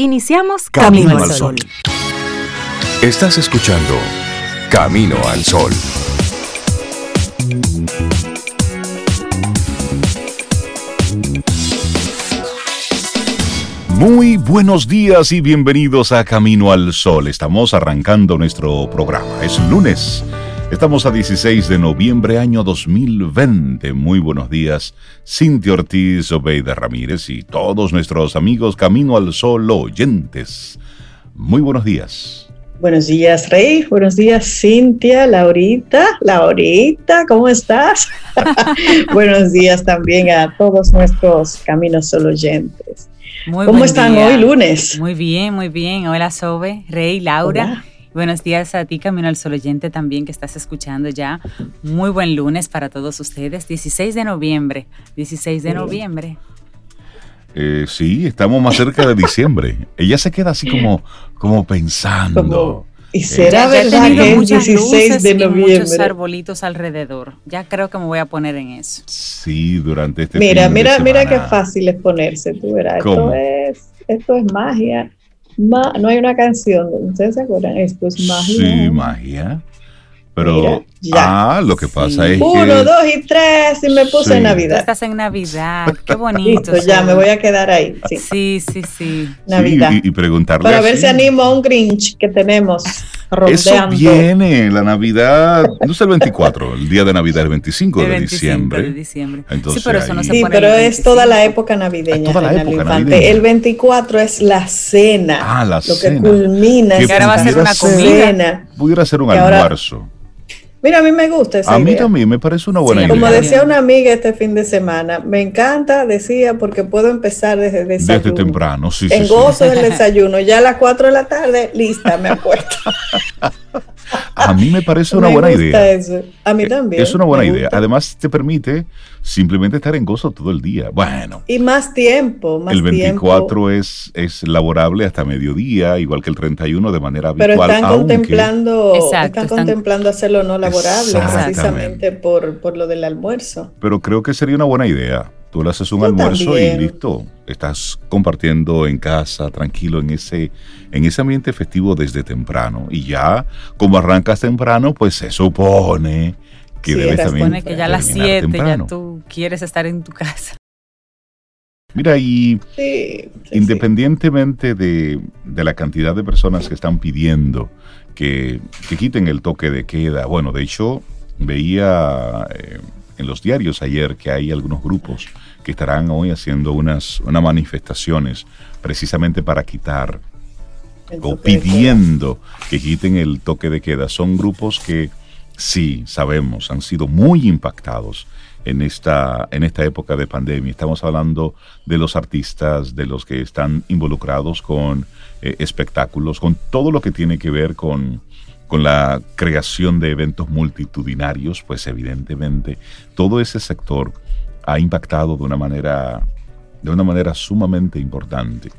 Iniciamos Camino, al Sol. Estás escuchando Camino al Sol. Muy buenos días y bienvenidos a Camino al Sol. Estamos arrancando nuestro programa. Es lunes Estamos a 16 de noviembre año 2020. Muy buenos días, Cintia Ortiz, Obeida Ramírez y todos nuestros amigos Camino al Sol oyentes. Muy buenos días. Buenos días, Rey. Buenos días, Cintia, Laurita. Laurita, ¿cómo estás? buenos días también a todos nuestros Camino al Sol oyentes. Muy ¿Cómo están hoy, lunes? Muy bien, muy bien. Hola, Sobe, Rey, Laura. Buenos días a ti, Camino al Sol oyente, también que estás escuchando ya. Muy buen lunes para todos ustedes, 16 de noviembre. 16 de oh. noviembre. Eh, sí, estamos más cerca de diciembre. Ella se queda así como, como pensando. Y eh, será eh, verdad que es 16 de noviembre. Muchos arbolitos alrededor. Ya creo que me voy a poner en eso. Sí, durante este Mira, mira, mira qué fácil es ponerse, tú verás. Esto es, esto es magia. Ma no hay una canción, ¿ustedes se acuerdan? Esto es magia. Sí, magia. Pero, ya. ah, lo que pasa es que... Uno, dos y tres, y me puse en Navidad. Estás en Navidad, qué bonito. Listo, ya, me voy a quedar ahí. Sí, sí, sí. Navidad. y, y preguntarle Para ver si animo a un Grinch que tenemos. Rondeando. Eso viene, la Navidad, no es el 24, el día de Navidad el 25, el 25 de diciembre. De diciembre. Entonces, sí, pero, eso no se sí, pone pero es toda la época navideña. Ah, toda la época navideña. El 24 es la cena. Ah, la lo cena. que culmina. Que ahora va a ser una comida. Cena, pudiera ser un almuerzo. Ahora, Mira, a mí me gusta esa A mí también me parece una buena idea. Como decía una amiga este fin de semana, me encanta, decía, porque puedo empezar desde desayuno. Desde temprano, sí, Tengo sí. gozo del desayuno, ya a las 4 de la tarde, lista, me acuesto. A mí me parece una me buena gusta idea. Eso. A mí eh, también. Es una buena idea. Además, te permite simplemente estar en gozo todo el día. Bueno. Y más tiempo. Más el 24. Es, es laborable hasta mediodía, igual que el 31 de manera habitual. Pero están, contemplando, exacto, están, contemplando hacerlo no laborable precisamente por, por lo del almuerzo. Pero creo que sería una buena idea Tú le haces un almuerzo y listo. Estás compartiendo en casa, tranquilo, en ese, en ese ambiente festivo desde temprano. Y ya, como arrancas temprano, pues se supone que debes también. Se supone que ya a las 7 ya tú quieres estar en tu casa. Mira, y sí, independientemente de, de, la cantidad de personas que están pidiendo que, que, quiten el toque de queda, bueno, de hecho, veía. Eh, en los diarios ayer que hay algunos grupos que estarán hoy haciendo unas, manifestaciones precisamente para quitar o pidiendo que quiten el toque de queda. Son grupos que sí, sabemos, han sido muy impactados en esta, en esta época de pandemia. Estamos hablando de los artistas, de los que están involucrados con eh, espectáculos, con todo lo que tiene que ver con con la creación de eventos multitudinarios, pues evidentemente todo ese sector ha impactado de una manera, de una manera sumamente importante.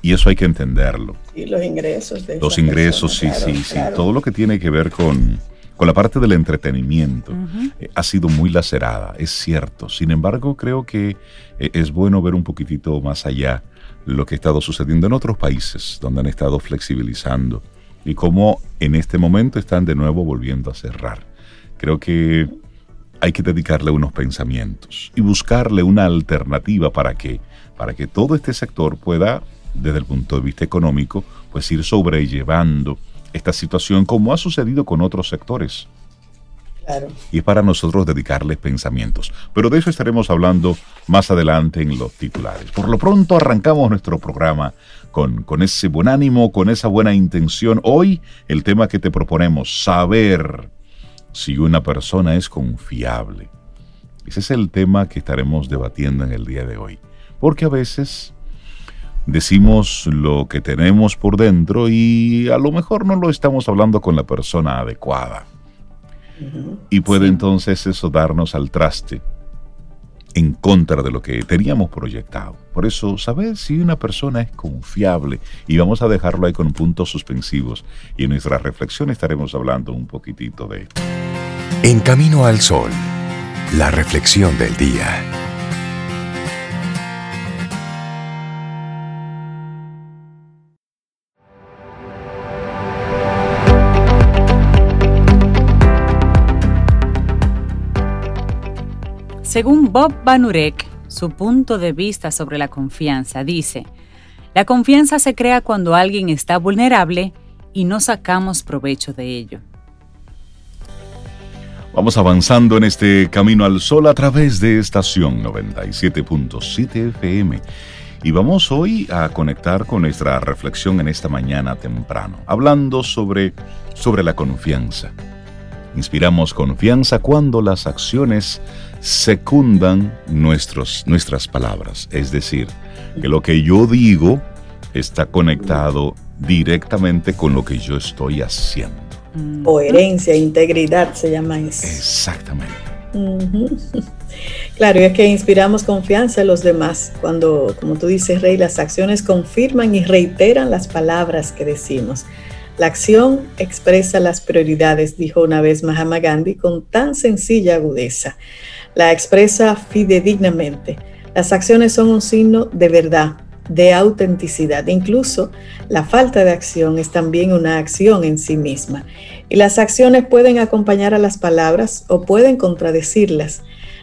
Y eso hay que entenderlo. Y los ingresos. De los ingresos, sí, sí, sí. Todo lo que tiene que ver con, con la parte del entretenimiento eh, ha sido muy lacerada, es cierto. Sin embargo, creo que eh, es bueno ver un poquitito más allá lo que ha estado sucediendo en otros países donde han estado flexibilizando y cómo en este momento están de nuevo volviendo a cerrar. Creo que hay que dedicarle unos pensamientos y buscarle una alternativa para que, para que todo este sector pueda, desde el punto de vista económico, pues ir sobrellevando esta situación como ha sucedido con otros sectores. Claro. Y es para nosotros dedicarles pensamientos. Pero de eso estaremos hablando más adelante en los titulares. Por lo pronto arrancamos nuestro programa con, ese buen ánimo, con esa buena intención. Hoy el tema que te proponemos, saber si una persona es confiable. Ese es el tema que estaremos debatiendo en el día de hoy. Porque a veces decimos lo que tenemos por dentro y a lo mejor no lo estamos hablando con la persona adecuada. Y puede entonces eso darnos al traste en contra de lo que teníamos proyectado. Por eso, saber si una persona es confiable, y vamos a dejarlo ahí con puntos suspensivos, y en nuestra reflexión estaremos hablando un poquitito de esto. En camino al sol, la reflexión del día. Según Bob Banurek, su punto de vista sobre la confianza dice, la confianza se crea cuando alguien está vulnerable y no sacamos provecho de ello. Vamos avanzando en este camino al sol a través de estación 97.7 FM. Y vamos hoy a conectar con nuestra reflexión en esta mañana temprano, hablando sobre, sobre la confianza. Inspiramos confianza cuando las acciones secundan nuestros, nuestras palabras, es decir, que lo que yo digo está conectado directamente con lo que yo estoy haciendo. Coherencia, integridad se llama eso. Exactamente. Claro, y es que inspiramos confianza en los demás cuando, como tú dices, Rey, las acciones confirman y reiteran las palabras que decimos. La acción expresa las prioridades, dijo una vez Mahatma Gandhi con tan sencilla agudeza. La expresa fidedignamente. Las acciones son un signo de verdad, de autenticidad. Incluso la falta de acción es también una acción en sí misma. Y las acciones pueden acompañar a las palabras o pueden contradecirlas.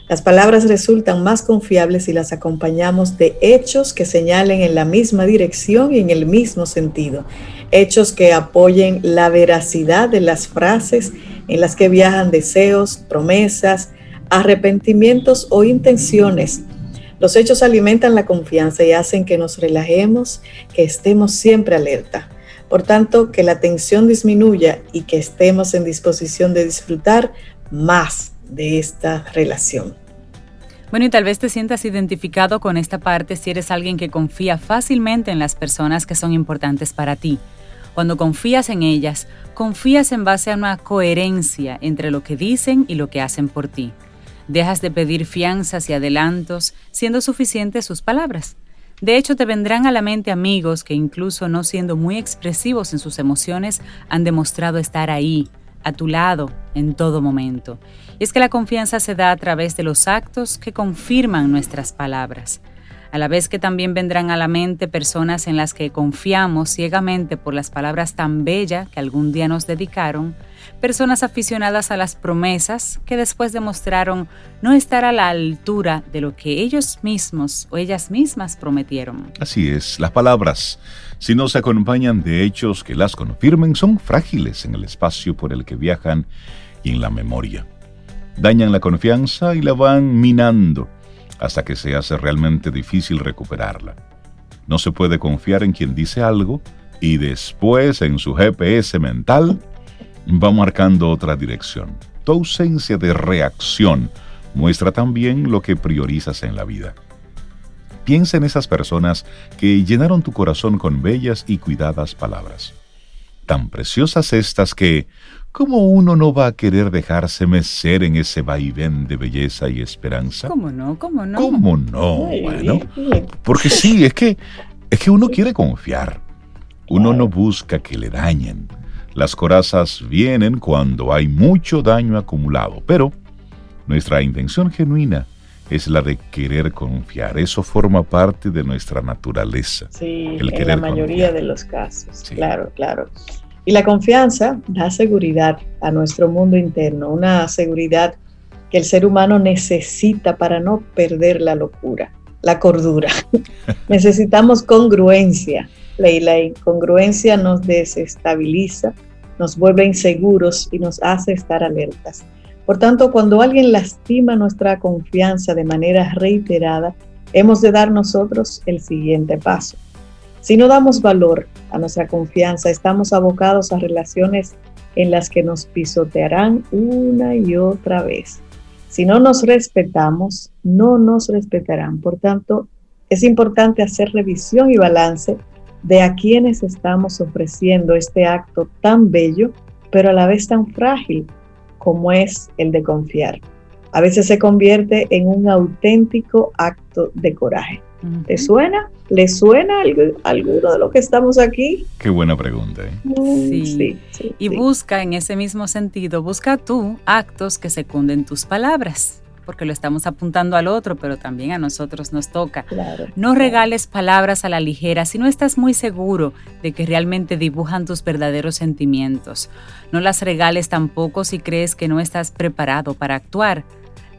Las palabras resultan más confiables si las acompañamos de hechos que señalen en la misma dirección y en el mismo sentido. Hechos que apoyen la veracidad de las frases en las que viajan deseos, promesas, arrepentimientos o intenciones los hechos alimentan la confianza y hacen que nos relajemos, que estemos siempre alerta. Por tanto, que la tensión disminuya y que estemos en disposición de disfrutar más de esta relación. Bueno, y tal vez te sientas identificado con esta parte si eres alguien que confía fácilmente en las personas que son importantes para ti. Cuando confías en ellas, confías en base a una coherencia entre lo que dicen y lo que hacen por ti. Dejas de pedir fianzas y adelantos, siendo suficientes sus palabras. De hecho, te vendrán a la mente amigos que incluso no siendo muy expresivos en sus emociones, han demostrado estar ahí, a tu lado, en todo momento. Y es que la confianza se da a través de los actos que confirman nuestras palabras a la vez que también vendrán a la mente personas en las que confiamos ciegamente por las palabras tan bellas que algún día nos dedicaron, personas aficionadas a las promesas que después demostraron no estar a la altura de lo que ellos mismos o ellas mismas prometieron. Así es, las palabras, si no se acompañan de hechos que las confirmen, son frágiles en el espacio por el que viajan y en la memoria. Dañan la confianza y la van minando hasta que se hace realmente difícil recuperarla. No se puede confiar en quien dice algo y después en su GPS mental va marcando otra dirección. Tu ausencia de reacción muestra también lo que priorizas en la vida. Piensa en esas personas que llenaron tu corazón con bellas y cuidadas palabras. Tan preciosas estas que ¿Cómo uno no va a querer dejarse mecer en ese vaivén de belleza y esperanza? ¿Cómo no? ¿Cómo no? ¿Cómo no? Bueno, porque sí, es que, es que uno quiere confiar. Uno no busca que le dañen. Las corazas vienen cuando hay mucho daño acumulado, pero nuestra intención genuina es la de querer confiar. Eso forma parte de nuestra naturaleza. Sí, en la mayoría de los casos. Claro, claro. Y la confianza da seguridad a nuestro mundo interno, una seguridad que el ser humano necesita para no perder la locura, la cordura. Necesitamos congruencia. La incongruencia nos desestabiliza, nos vuelve inseguros y nos hace estar alertas. Por tanto, cuando alguien lastima nuestra confianza de manera reiterada, hemos de dar nosotros el siguiente paso si no damos valor a nuestra confianza, estamos abocados a relaciones en las que nos pisotearán una y otra vez. Si no nos respetamos, no nos respetarán. Por tanto, es importante hacer revisión y balance de a quienes estamos ofreciendo este acto tan bello, pero a la vez tan frágil como es el de confiar. A veces se convierte en un auténtico acto de coraje. ¿Te suena? ¿Le suena alguno de lo que estamos aquí? Qué buena pregunta. ¿eh? Mm, sí. y busca en ese mismo sentido, busca tú actos que secunden tus palabras, porque lo estamos apuntando al otro, pero también a nosotros nos toca. no regales palabras a la ligera si no estás muy seguro de que realmente dibujan tus verdaderos sentimientos. No las regales tampoco si crees que no estás preparado para actuar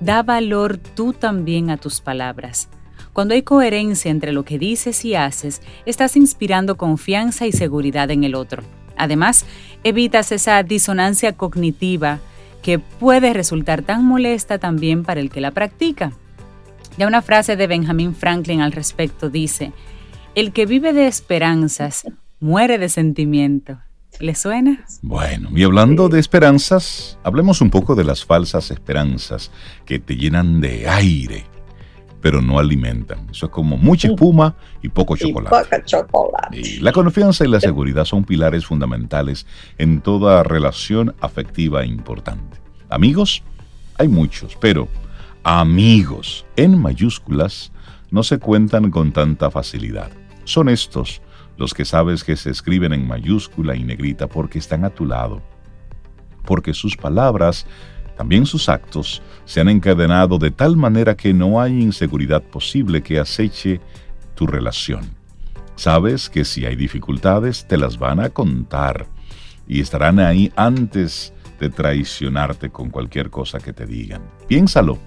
da valor tú también a tus palabras. Cuando hay coherencia entre lo que dices y haces, estás inspirando confianza y seguridad en el otro. Además, evitas esa disonancia cognitiva que puede resultar tan molesta también para el que la practica. Ya una frase de Benjamin Franklin al respecto dice, el que vive de esperanzas muere de sentimiento. ¿Le suena? Bueno, y hablando de esperanzas, hablemos un poco de las falsas esperanzas que te llenan de aire, pero no alimentan. Eso es como mucha espuma y poco chocolate. Y la confianza y la seguridad son pilares fundamentales en toda relación afectiva importante. Amigos, hay muchos, pero amigos en mayúsculas no se cuentan con tanta facilidad. Son estos los que sabes que se escriben en mayúscula y negrita porque están a tu lado, porque sus palabras, también sus actos, se han encadenado de tal manera que no hay inseguridad posible que aceche tu relación. Sabes que si hay dificultades te las van a contar y estarán ahí antes de traicionarte con cualquier cosa que te digan. Piénsalo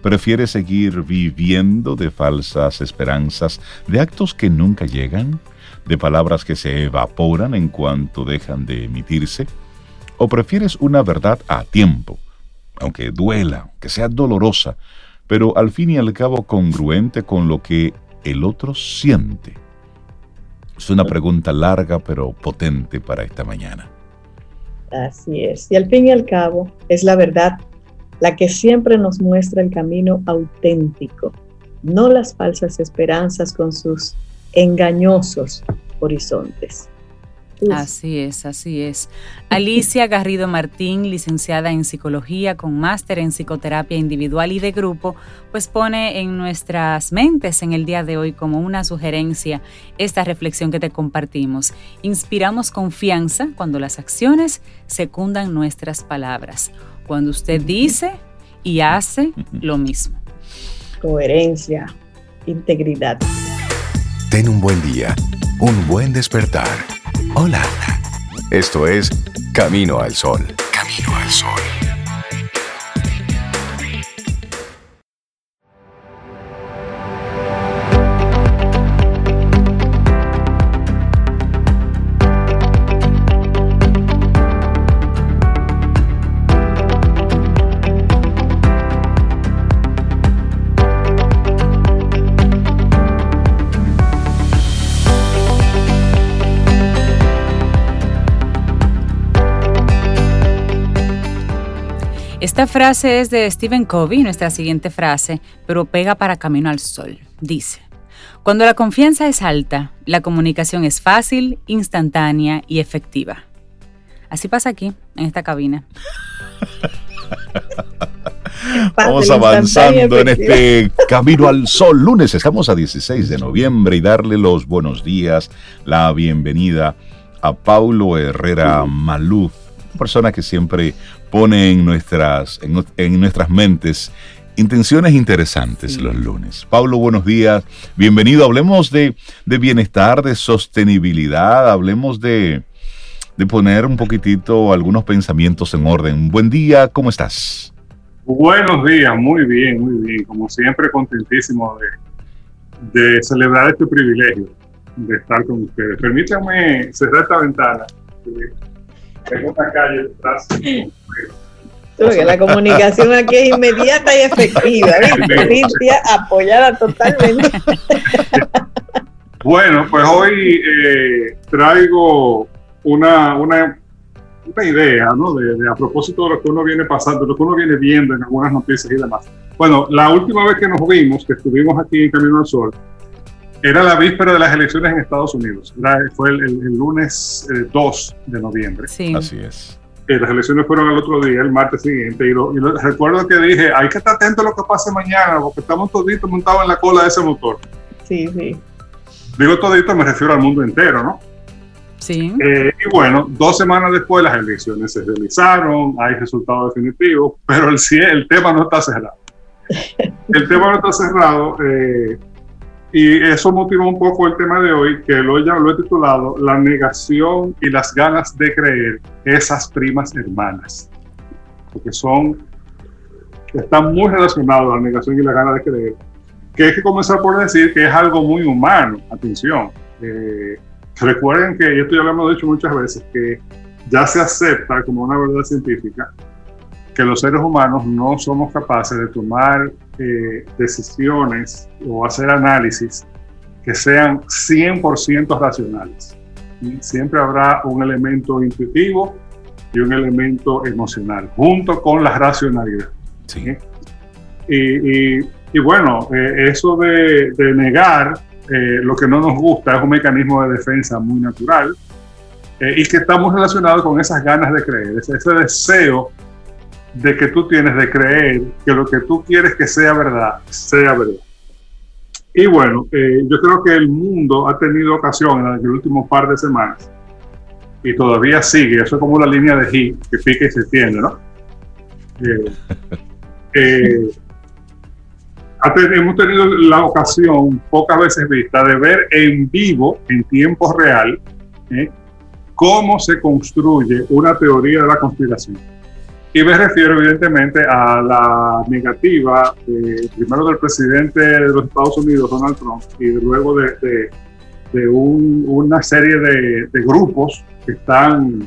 ¿Prefieres seguir viviendo de falsas esperanzas, de actos que nunca llegan, de palabras que se evaporan en cuanto dejan de emitirse? ¿O prefieres una verdad a tiempo, aunque duela, que sea dolorosa, pero al fin y al cabo congruente con lo que el otro siente? Es una pregunta larga pero potente para esta mañana. Así es. Y al fin y al cabo es la verdad la que siempre nos muestra el camino auténtico, no las falsas esperanzas con sus engañosos horizontes. Así es, así es. Alicia Garrido Martín, licenciada en psicología con máster en psicoterapia individual y de grupo, pues pone en nuestras mentes en el día de hoy como una sugerencia esta reflexión que te compartimos. Inspiramos confianza cuando las acciones secundan nuestras palabras cuando usted dice y hace lo mismo. Coherencia, integridad. Ten un buen día, un buen despertar. Hola. Esto es Camino al Sol. Camino al Sol. Esta frase es de Stephen Covey, nuestra siguiente frase, pero pega para Camino al Sol. Dice, cuando la confianza es alta, la comunicación es fácil, instantánea y efectiva. Así pasa aquí, en esta cabina. Vamos avanzando en este Camino al Sol. Lunes estamos a 16 de noviembre y darle los buenos días, la bienvenida a Paulo Herrera Maluf, persona que siempre pone en nuestras, en, nuestras mentes intenciones interesantes los lunes. Pablo, buenos días, bienvenido. Hablemos de, bienestar, de sostenibilidad, hablemos de, de, poner un poquitito algunos pensamientos en orden. Buen día, ¿cómo estás? Buenos días, muy bien, muy bien. Como siempre, contentísimo de, de celebrar este privilegio de estar con ustedes. Permítanme cerrar esta ventana tengo una calle detrás. la comunicación aquí es inmediata y efectiva. Apoyada totalmente. Bueno, pues hoy eh, traigo una, una, una idea, ¿no? De, a propósito de lo que uno viene pasando, lo que uno viene viendo en algunas noticias y demás. Bueno, la última vez que nos vimos, que estuvimos aquí en Camino al Sol, era la víspera de las elecciones en Estados Unidos. fue el, lunes 2 eh, de noviembre. Sí. Así es. Y las elecciones fueron el otro día, el martes siguiente. Y, recuerdo que dije, hay que estar atento a lo que pase mañana, porque estamos toditos montados en la cola de ese motor. Sí, sí. Digo todito, me refiero al mundo entero, ¿no? Sí. Eh, y bueno, dos semanas después las elecciones se realizaron, hay resultados definitivos, pero el, el tema no está cerrado. El tema no está cerrado. Eh, y eso motivó un poco el tema de hoy, que lo, ya lo he titulado La negación y las ganas de creer esas primas hermanas. Porque son está muy relacionado a la negación y la gana de creer, que hay que comenzar por decir que es algo muy humano. Atención. Eh, recuerden que, y esto ya lo hemos dicho muchas veces, que ya se acepta como una verdad científica que los seres humanos no somos capaces de tomar eh, decisiones o hacer análisis que sean 100% racionales. Siempre habrá un elemento intuitivo y un elemento emocional, junto con la racionalidad. Sí. Y, bueno, eh, eso de, negar eh, lo que no nos gusta es un mecanismo de defensa muy natural eh, y que está muy relacionado con esas ganas de creer, ese, deseo de que tú tienes de creer que lo que tú quieres que sea verdad, sea verdad. Y bueno, yo creo que el mundo ha tenido ocasión en el último par de semanas y todavía sigue, eso es como una línea de hit que pica y se extiende, ¿no? Eh, hemos tenido la ocasión, pocas veces vista, de ver en vivo, en tiempo real, ¿eh? cómo se construye una teoría de la conspiración. Y me refiero evidentemente a la negativa, primero del presidente de los Estados Unidos, Donald Trump, y luego de, de, una serie de, grupos que están,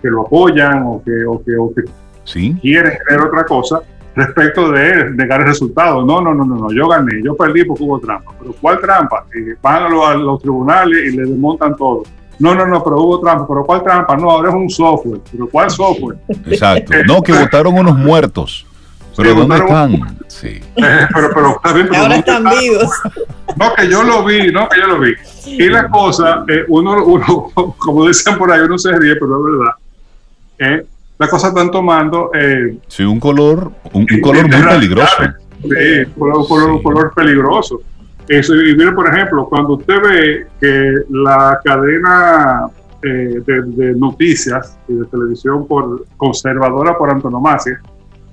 que lo apoyan o que, o que, o que ¿Sí? quieren creer otra cosa, respecto de negar el resultado. No, no, no, no, no, yo gané, yo perdí porque hubo trampa. Pero ¿cuál trampa? van a los, tribunales y le desmontan todo. No, no, no, pero hubo trampa. ¿Pero cuál trampa? No, ahora es un software. ¿Pero cuál software? Exacto. No, que votaron unos muertos. ¿Pero dónde están? Sí. pero, pero, ahora están vivos. No, que yo lo vi, no, que yo lo vi. Y la cosa, eh, uno, uno, como decían por ahí, uno se ríe, pero es verdad. Eh, las cosas están tomando... Eh, sí, un color, un, color muy peligroso. Sí, un color, color, peligroso. Eso, y mire, por ejemplo, cuando usted ve que la cadena eh, de, noticias y de televisión por, conservadora por antonomasia,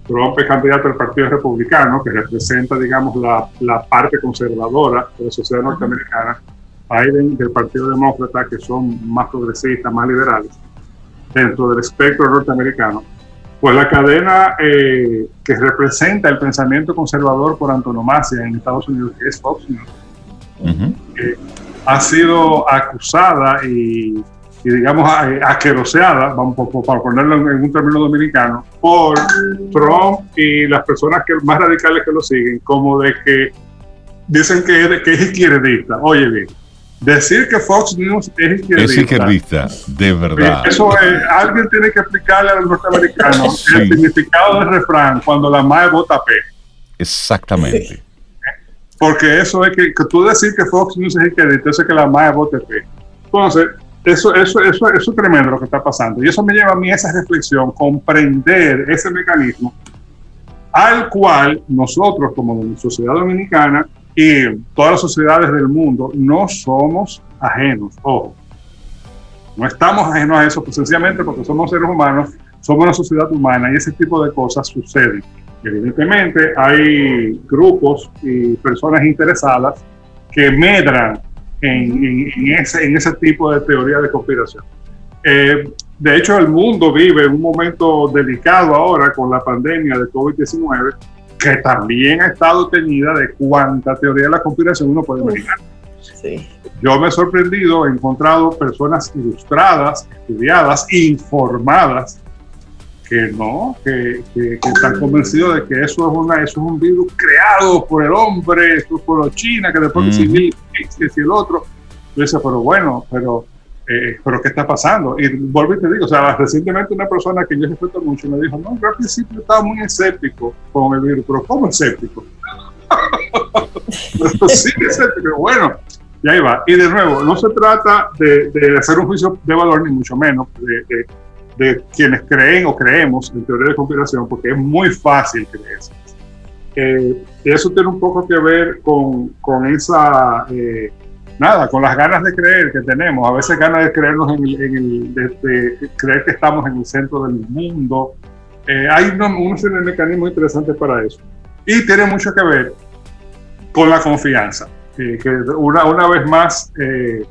Trump es candidato del Partido Republicano, que representa, digamos, la, la parte conservadora de la sociedad norteamericana, Biden del Partido Demócrata, que son más progresistas, más liberales dentro del espectro norteamericano, pues la cadena eh, que representa el pensamiento conservador por antonomasia en Estados Unidos, que es Fox News, eh, ha sido acusada y, digamos, aqueroseada, vamos, para ponerlo en un término dominicano, por Trump y las personas que, más radicales que lo siguen, como de que dicen que, que es izquierdista. Oye bien, Decir que Fox News es izquierdista. Es izquierdista, de verdad. Eso es, alguien tiene que explicarle a los norteamericanos el significado del refrán cuando la madre vota P. Exactamente. Porque eso es que, que, tú decir que Fox News es izquierdista, eso es que la madre vote P. Entonces, eso, eso, eso, eso es tremendo lo que está pasando. Y eso me lleva a mí a esa reflexión, comprender ese mecanismo al cual nosotros como sociedad dominicana y todas las sociedades del mundo no somos ajenos, ojo. No estamos ajenos a eso, pues sencillamente porque somos seres humanos, somos una sociedad humana y ese tipo de cosas suceden. Evidentemente hay grupos y personas interesadas que medran en, ese, en ese tipo de teoría de conspiración. Eh, de hecho, el mundo vive un momento delicado ahora con la pandemia de COVID-19 que también ha estado teñida de cuánta teoría de la conspiración uno puede imaginar. Yo me he sorprendido, he encontrado personas ilustradas, estudiadas, informadas, que no, que, están convencidos de que eso es, una, eso es un virus creado por el hombre, esto es por los chinos, que después mm -hmm. que si el otro. Yo decía, pero bueno, pero eh, pero ¿qué está pasando? Y vuelvo y te digo, o sea, recientemente una persona que yo respeto mucho me dijo, no, yo al principio estaba muy escéptico con el virus, pero ¿cómo escéptico? bueno, y ahí va. Y de nuevo, no se trata de, de hacer un juicio de valor, ni mucho menos, de, de, quienes creen o creemos en teoría de conspiración, porque es muy fácil creer. Eh, eso tiene un poco que ver con, con esa... Eh, nada, con las ganas de creer que tenemos, a veces ganas de creernos en el, de, creer que estamos en el centro del mundo. Eh, hay unos, mecanismos interesantes para eso. Y tiene mucho que ver con la confianza, que una, una vez más, eh,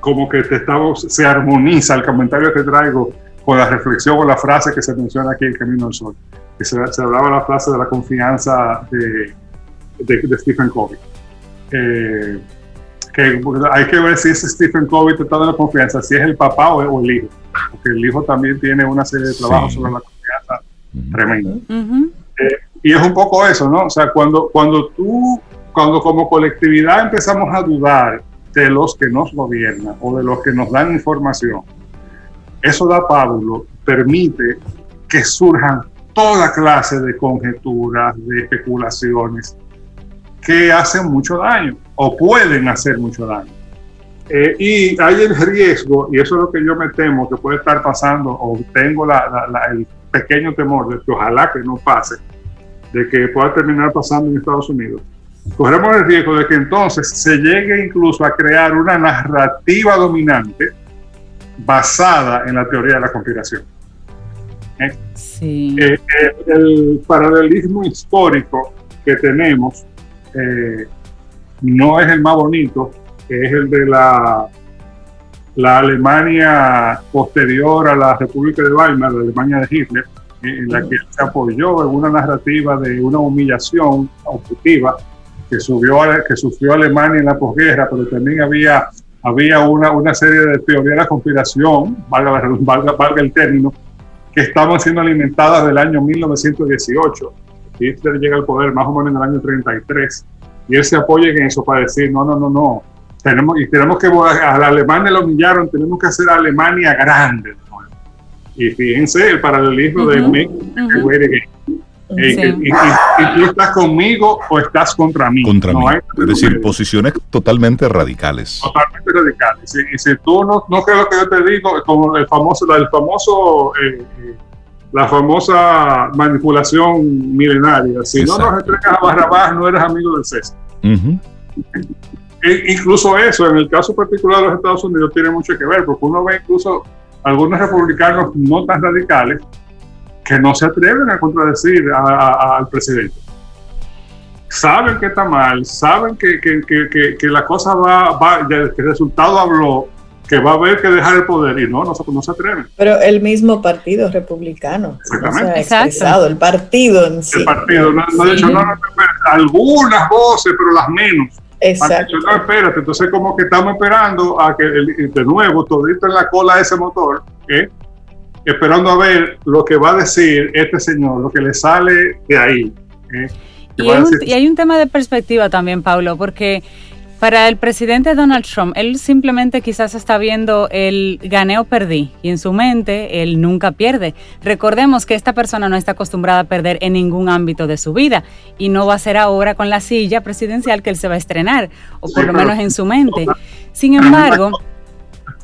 como que te estamos, se armoniza el comentario que traigo con la reflexión o la frase que se menciona aquí en Camino al Sol. que se, hablaba la frase de la confianza de, de, Stephen Covey. Eh, que hay que ver si es Stephen Covey está dando confianza, si es el papá o, el hijo, porque el hijo también tiene una serie de trabajos sobre la confianza tremenda. Eh, y es un poco eso, ¿no? O sea, cuando, cuando tú, cuando como colectividad empezamos a dudar de los que nos gobiernan o de los que nos dan información, eso da Pablo, permite que surjan toda clase de conjeturas, de especulaciones que hacen mucho daño o pueden hacer mucho daño. Eh, y hay el riesgo, y eso es lo que yo me temo que puede estar pasando, o tengo el pequeño temor de que ojalá que no pase, de que pueda terminar pasando en Estados Unidos. Corremos el riesgo de que entonces se llegue incluso a crear una narrativa dominante basada en la teoría de la conspiración. ¿Eh? Sí. Eh, el paralelismo histórico que tenemos no es el más bonito, es el de la, la Alemania posterior a la República de Weimar, la Alemania de Hitler, en la que se apoyó en una narrativa de una humillación objetiva que, subió, sufrió Alemania en la posguerra, pero también había, había una, una serie de teorías de la conspiración, valga, valga el término, que estaban siendo alimentadas del año 1918. Hitler llega al poder más o menos en el año 33 y él se apoya en eso para decir, no, no, no, no, tenemos, y tenemos que, a la Alemania lo humillaron, tenemos que hacer Alemania grande. Y fíjense el paralelismo de México, y, tú estás conmigo o estás contra mí. Contra mí. Es decir, posiciones totalmente radicales. Totalmente radicales. Y, si tú no, no crees lo que yo te digo, como el famoso, el famoso eh, eh, la famosa manipulación milenaria. Si no nos entregas a Barrabás, no eres amigo del César. E incluso eso, en el caso particular de los Estados Unidos, tiene mucho que ver, porque uno ve incluso algunos republicanos no tan radicales que no se atreven a contradecir al presidente. Saben que está mal, saben que, que, que, la cosa va, va, que el resultado habló, que va a haber que dejar el poder y no, no, no se atreven. Pero el mismo partido republicano. Exactamente. expresado, el partido en sí. El partido, no, no, dicho, no, no, algunas voces, pero las menos. Exacto. no, espérate, entonces como que estamos esperando a que de nuevo todito en la cola de ese motor, ¿eh? esperando a ver lo que va a decir este señor, lo que le sale de ahí. ¿eh? Y, hay un, y hay un tema de perspectiva también, Pablo, porque para el presidente Donald Trump, él simplemente quizás está viendo el gané o perdí y en su mente él nunca pierde. Recordemos que esta persona no está acostumbrada a perder en ningún ámbito de su vida y no va a ser ahora con la silla presidencial que él se va a estrenar, o por lo menos en su mente. Sin embargo,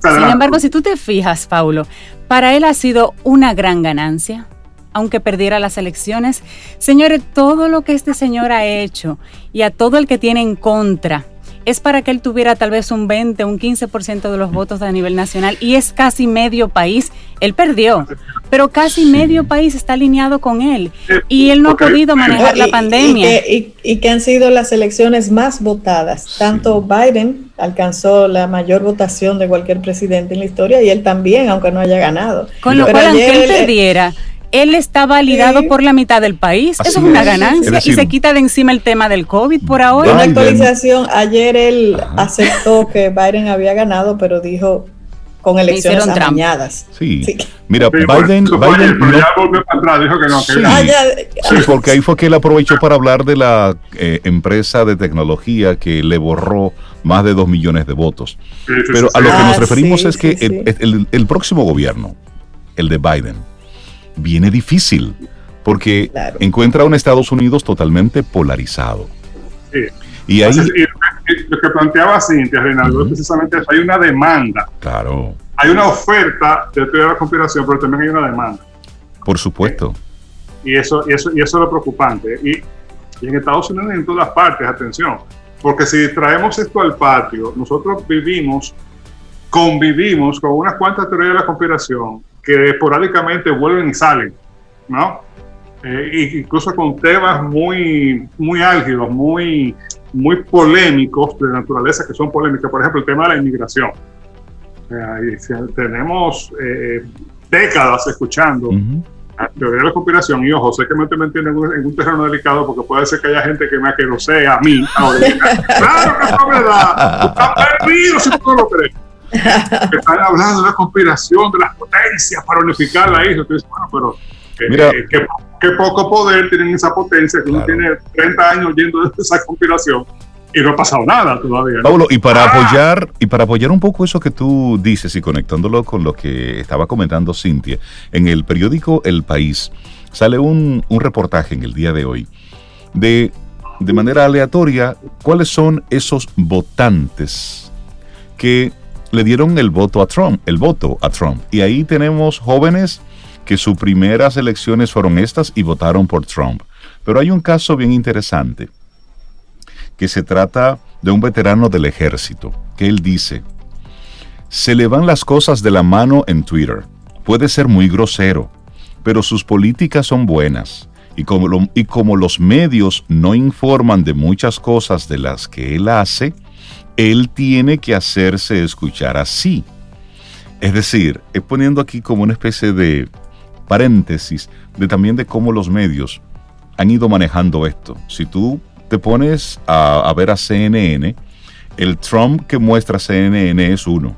sin embargo, si tú te fijas, Paulo, para él ha sido una gran ganancia aunque perdiera las elecciones. Señores, todo lo que este señor ha hecho y a todo el que tiene en contra, es para que él tuviera tal vez un 20, un 15% de los votos a nivel nacional y es casi medio país. Él perdió, pero casi medio país está alineado con él y él no ha podido manejar la pandemia. Y que, han sido las elecciones más votadas. Tanto Biden alcanzó la mayor votación de cualquier presidente en la historia y él también, aunque no haya ganado. Con lo cual, aunque él perdiera, él está validado por la mitad del país. Eso es una ganancia. y se quita de encima el tema del COVID por ahora. Una actualización, ayer él aceptó que Biden había ganado, pero dijo con elecciones amañadas. Sí. Mira, Biden, Biden dijo que no. sí, porque ahí fue que él aprovechó para hablar de la eh, empresa de tecnología que le borró más de dos millones de votos. Pero a lo que nos ah, referimos es que el próximo gobierno, el de Biden, viene difícil, porque encuentra a un Estados Unidos totalmente polarizado. Sí. Y ahí... lo que planteaba Cintia, Reinaldo, precisamente hay una demanda. Claro. Hay una oferta de teoría de la conspiración, pero también hay una demanda. Por supuesto. Y eso, y eso, y eso es lo preocupante. Y, y en Estados Unidos y en todas partes, atención, porque si traemos esto al patio, nosotros vivimos, convivimos con unas cuantas teorías de la conspiración que esporádicamente vuelven y salen, ¿no? Eh, incluso con temas muy, muy álgidos, muy, muy polémicos de naturaleza que son polémicas, por ejemplo, el tema de la inmigración. tenemos eh, décadas escuchando la teoría de la conspiración, y ojo, sé que me estoy metiendo en un, terreno delicado porque puede ser que haya gente que me aquerosee a mí. claro que es verdad. Estás perdido si tú no lo crees. Están hablando de la conspiración de las potencias para unificar la isla. Entonces, bueno, pero eh, eh, qué, poco poder tienen esa potencia, que uno tiene 30 años yendo de esa conspiración y no ha pasado nada todavía. Pablo, y para ah. apoyar y para apoyar un poco eso que tú dices y conectándolo con lo que estaba comentando Cintia, en el periódico El País sale un, reportaje en el día de hoy de, de manera aleatoria cuáles son esos votantes que le dieron el voto a Trump, el voto a Trump. Y ahí tenemos jóvenes que sus primeras elecciones fueron estas y votaron por Trump. Pero hay un caso bien interesante que se trata de un veterano del ejército, que él dice, se le van las cosas de la mano en Twitter. Puede ser muy grosero, pero sus políticas son buenas. Y como, y como los medios no informan de muchas cosas de las que él hace, él tiene que hacerse escuchar así. Es decir, es poniendo aquí como una especie de paréntesis de también de cómo los medios han ido manejando esto. Si tú te pones a, ver a CNN, el Trump que muestra CNN es uno.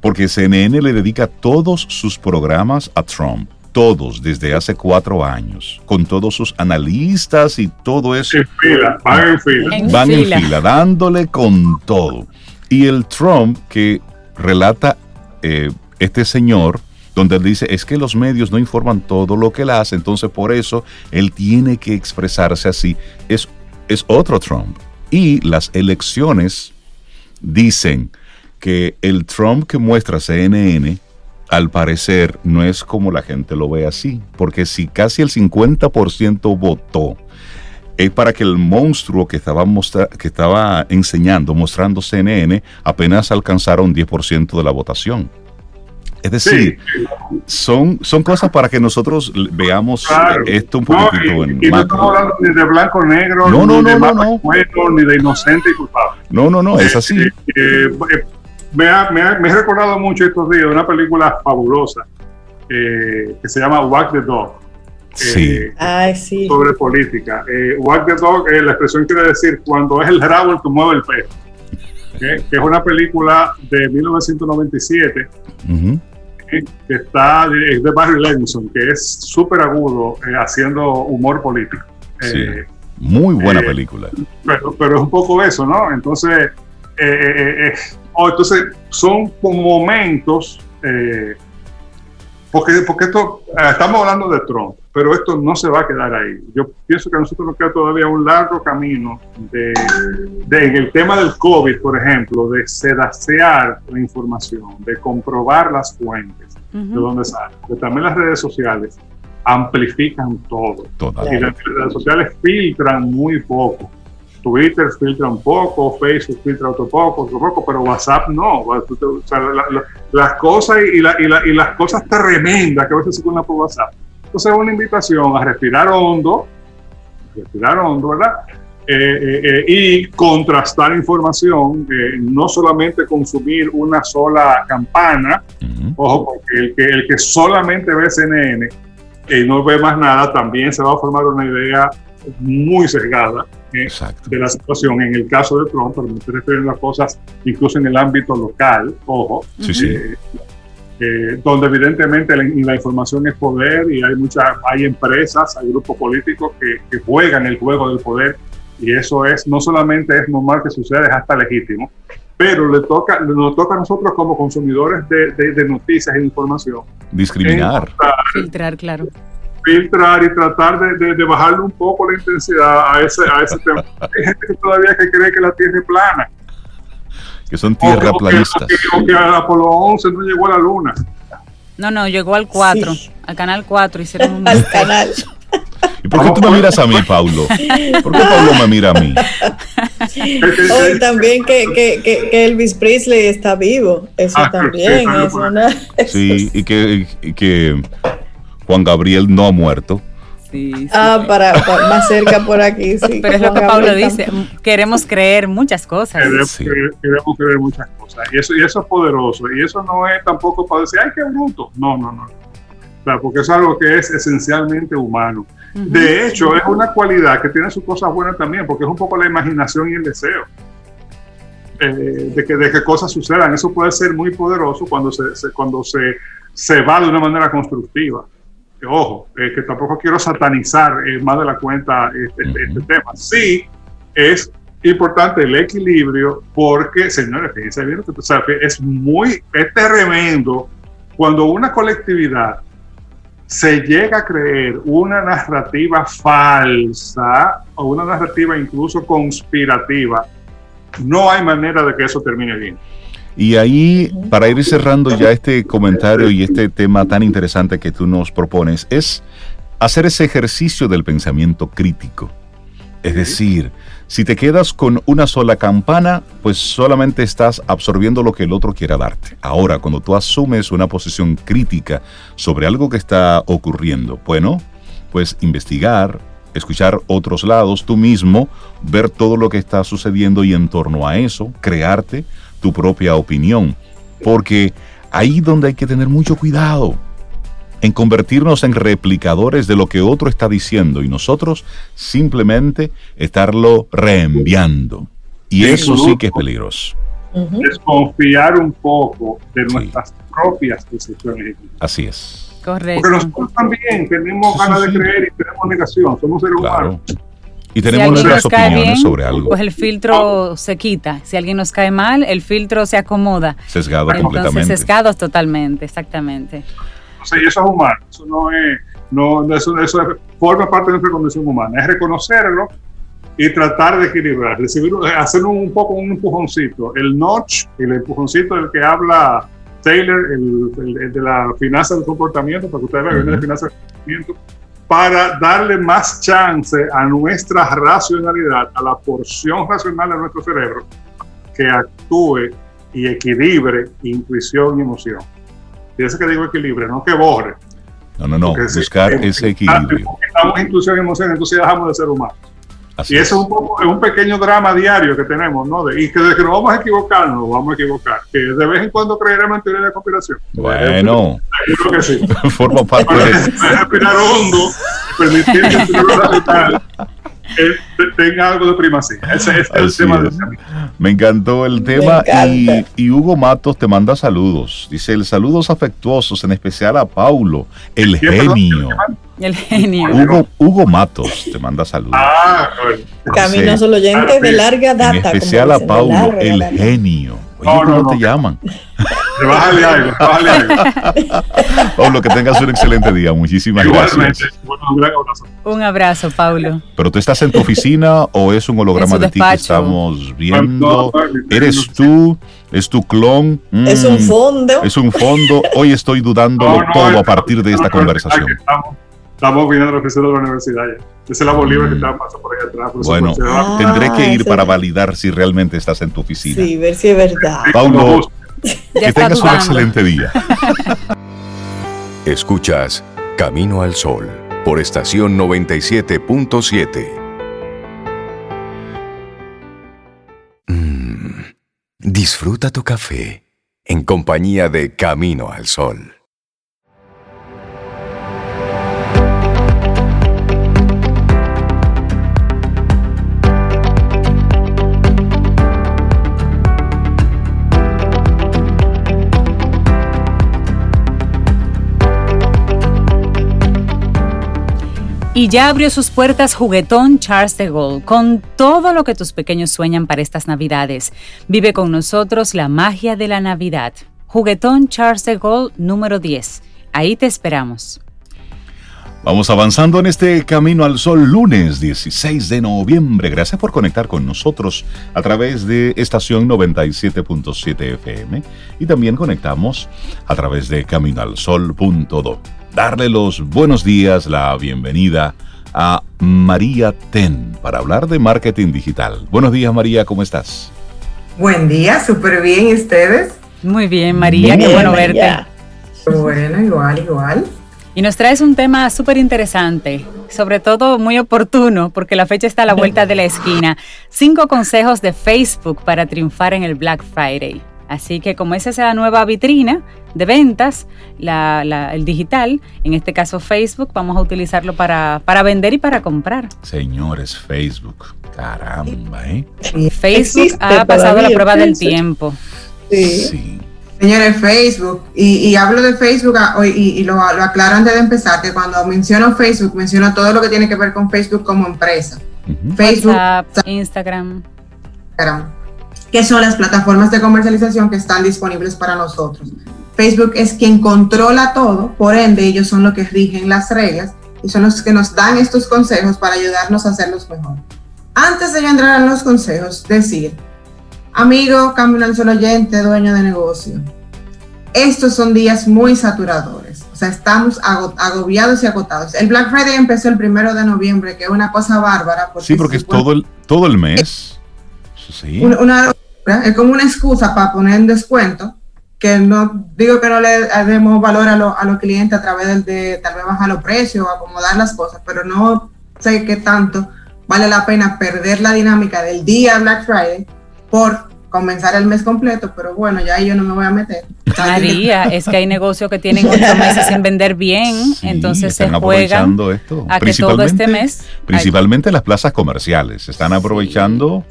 Porque CNN le dedica todos sus programas a Trump. Todos, desde hace cuatro años, con todos sus analistas y todo eso. En fila, van en fila. van en fila, dándole con todo. Y el Trump que relata eh, este señor, donde él dice, es que los medios no informan todo lo que él hace, entonces por eso él tiene que expresarse así. Es, es otro Trump. Y las elecciones dicen que el Trump que muestra CNN, al parecer, no es como la gente lo ve así, porque si casi el 50% votó, es para que el monstruo que estaba, que estaba enseñando, mostrando CNN, apenas alcanzara un 10% de la votación. Es decir, son, son cosas para que nosotros veamos esto un poquito en y, no estamos hablando ni de blanco negro, no, no, ni de no, no. ni de inocente y culpable. No, no, no, es así. Eh, eh, eh, me, ha, me, he recordado mucho estos días de una película fabulosa que se llama Walk the Dog. Sí. Ay, sí. Sobre política. Walk the Dog, la expresión quiere decir cuando es el rabo el que mueve el perro. que es una película de 1997 que está es de Barry Levinson, que es súper agudo eh, haciendo humor político. Eh, muy buena eh, película. Pero, pero, es un poco eso, ¿no? Entonces, oh, entonces son momentos, porque, porque esto, estamos hablando de Trump, pero esto no se va a quedar ahí. Yo pienso que a nosotros nos queda todavía un largo camino de, en el tema del COVID, por ejemplo, de sedacear la información, de comprobar las fuentes de dónde sale. Pero también las redes sociales amplifican todo. Y las redes sociales filtran muy poco. Twitter filtra un poco, Facebook filtra otro poco, otro poco, pero WhatsApp no. las cosas y, y, las cosas tremendas que a veces se ponen por WhatsApp entonces es una invitación a respirar hondo, respirar hondo, ¿verdad? Eh, eh, eh, y contrastar información, no solamente consumir una sola campana, ojo, porque el que, el que solamente ve CNN y no ve más nada, también se va a formar una idea muy sesgada de la situación. En el caso de Trump, pero me estoy refiriendo a cosas incluso en el ámbito local, ojo, sí, sí. Eh, donde evidentemente la, información es poder y hay muchas, hay empresas, hay grupos políticos que, que, juegan el juego del poder y eso es, no solamente es normal que suceda, es hasta legítimo, pero le toca, nos toca a nosotros como consumidores de, de, noticias e información. Discriminar. Filtrar, claro. Filtrar y tratar de, de, bajarle un poco la intensidad a ese, a ese tema. Hay gente que todavía que cree que la Tierra es plana que son tierraplanistas. O que, Apolo 11 no llegó a la luna. No, no, llegó al 4, al canal 4, hicieron un al canal. ¿Y por qué tú me miras a mí, Paulo? ¿Por qué Paulo me mira a mí? Hoy también que, que, que, Elvis Presley está vivo. Eso ah, también. Sí, y que, y que Juan Gabriel no ha muerto ah, Para, más cerca por aquí, sí. Pero es lo que Pablo dice, queremos creer muchas cosas. Queremos, creer, muchas cosas. Y eso, y eso es poderoso. Y eso no es tampoco para decir, ay, qué bruto. No, no, no. porque es algo que es esencialmente humano. De hecho, es una cualidad que tiene sus cosas buenas también, porque es un poco la imaginación y el deseo. Eh, de, que, de que cosas sucedan. Eso puede ser muy poderoso cuando se, cuando se, se va de una manera constructiva. Ojo, que tampoco quiero satanizar eh, más de la cuenta este, este, tema. Sí, es importante el equilibrio porque, señores, fíjense bien, es muy, es tremendo cuando una colectividad se llega a creer una narrativa falsa o una narrativa incluso conspirativa no hay manera de que eso termine bien. Y ahí, para ir cerrando ya este comentario y este tema tan interesante que tú nos propones, es hacer ese ejercicio del pensamiento crítico. Es decir, si te quedas con una sola campana, pues solamente estás absorbiendo lo que el otro quiera darte. Ahora, cuando tú asumes una posición crítica sobre algo que está ocurriendo, bueno, pues investigar, escuchar otros lados, tú mismo, ver todo lo que está sucediendo y en torno a eso, crearte tu propia opinión. Porque ahí donde hay que tener mucho cuidado en convertirnos en replicadores de lo que otro está diciendo y nosotros simplemente estarlo reenviando. Y eso sí que es peligroso. Desconfiar un poco de nuestras propias decisiones. Así es. Correcto. Porque nosotros también tenemos ganas de creer y tenemos negación, somos seres humanos. Y tenemos nuestras opiniones sobre algo. Pues el filtro se quita. Si alguien nos cae mal, el filtro se acomoda. Sesgado completamente. Sesgados totalmente, exactamente. O y eso es humano. Eso no es. No, eso, eso forma parte de nuestra condición humana. Es reconocerlo y tratar de equilibrar. Recibir, hacer un, poco un empujoncito. El notch, el empujoncito del que habla Taylor, el, de la finanza del comportamiento, para que ustedes vean, el finanza del comportamiento, para darle más chance a nuestra racionalidad, a la porción racional de nuestro cerebro, que actúe y equilibre intuición y emoción. Y eso que digo equilibrio, no que borre. No, no, no, buscar ese equilibrio. Estamos intuición y emoción, entonces dejamos de ser humanos y eso es un, poco, es un pequeño drama diario que tenemos, ¿no? y que de que nos vamos a equivocar, nos vamos a equivocar. Que de vez en cuando creeremos en teoría de conspiración. Bueno, yo creo que sí. forma parte de eso. Respirar hondo, permitir que el tenga algo de primacía. Ese, es el tema de Me encantó el tema y, y, Hugo Matos te manda saludos. Dice, el saludos afectuosos, en especial a Paulo, el genio. El genio. Hugo, Hugo Matos te manda saludos. Ah, Camino solo oyente de larga data. En especial a Paulo, el genio. Oye, ¿cómo te llaman? Bájale algo, bájale algo. Pablo, que tengas un excelente día. Muchísimas gracias. un abrazo. Paulo. ¿Pero tú estás en tu oficina o es un holograma de ti que estamos viendo? ¿Eres tú? ¿Es tu clon? es un mm, fondo. Es un fondo. Hoy estoy dudándolo todo a partir de esta conversación. Estamos viendo la oficina de la universidad ya. Esa es la Bolívar que mm. está pasando por ahí atrás. bueno, tendré que ir para validar si realmente estás en tu oficina. Sí, ver si es verdad. Paulo, que tengas un excelente día. Escuchas Camino al Sol por estación 97.7. Mm, disfruta tu café en compañía de Camino al Sol. Y ya abrió sus puertas Juguetón Charles de Gaulle, con todo lo que tus pequeños sueñan para estas Navidades. Vive con nosotros la magia de la Navidad. Juguetón Charles de Gaulle número 10. Ahí te esperamos. Vamos avanzando en este Camino al Sol lunes 16 de noviembre. Gracias por conectar con nosotros a través de estación 97.7 FM y también conectamos a través de caminoalsol.do darle los buenos días, la bienvenida a María Ten para hablar de marketing digital. Buenos días María, ¿cómo estás? Buen día, súper bien, ¿y ustedes? Muy bien, María, qué bueno verte. Bueno, igual, igual. Y nos traes un tema súper interesante, sobre todo muy oportuno, porque la fecha está a la vuelta de la esquina. Cinco consejos de Facebook para triunfar en el Black Friday. Así que como esa es la nueva vitrina de ventas, el digital, en este caso Facebook, vamos a utilizarlo para, para vender y para comprar. Señores, Facebook, caramba, ¿eh? Facebook ha pasado la prueba del tiempo. Sí. Señores, Facebook, y, hablo de Facebook ah, y, y lo, lo, aclaro antes de empezar, que cuando menciono Facebook, menciono todo lo que tiene que ver con Facebook como empresa. Facebook, WhatsApp, Instagram. Instagram que son las plataformas de comercialización que están disponibles para nosotros. Facebook es quien controla todo, por ende ellos son los que rigen las reglas y son los que nos dan estos consejos para ayudarnos a hacerlos mejor. Antes de yo entrar en los consejos, decir, amigo, camino al solo oyente, dueño de negocio, estos son días muy saturadores. O sea, estamos agobiados y agotados. El Black Friday empezó el primero de noviembre, que es una cosa bárbara. sí, porque es todo el, todo el mes. Sí. Una, es como una excusa para poner en descuento, que no digo que no le demos valor a, a los clientes a través de, tal vez bajar los precios o acomodar las cosas, pero no sé qué tanto vale la pena perder la dinámica del día Black Friday por comenzar el mes completo, pero bueno, ya yo no me voy a meter. María, es que hay negocios que tienen ocho meses sin vender bien, entonces se juegan esto. a que todo este mes. Principalmente las plazas comerciales, están aprovechando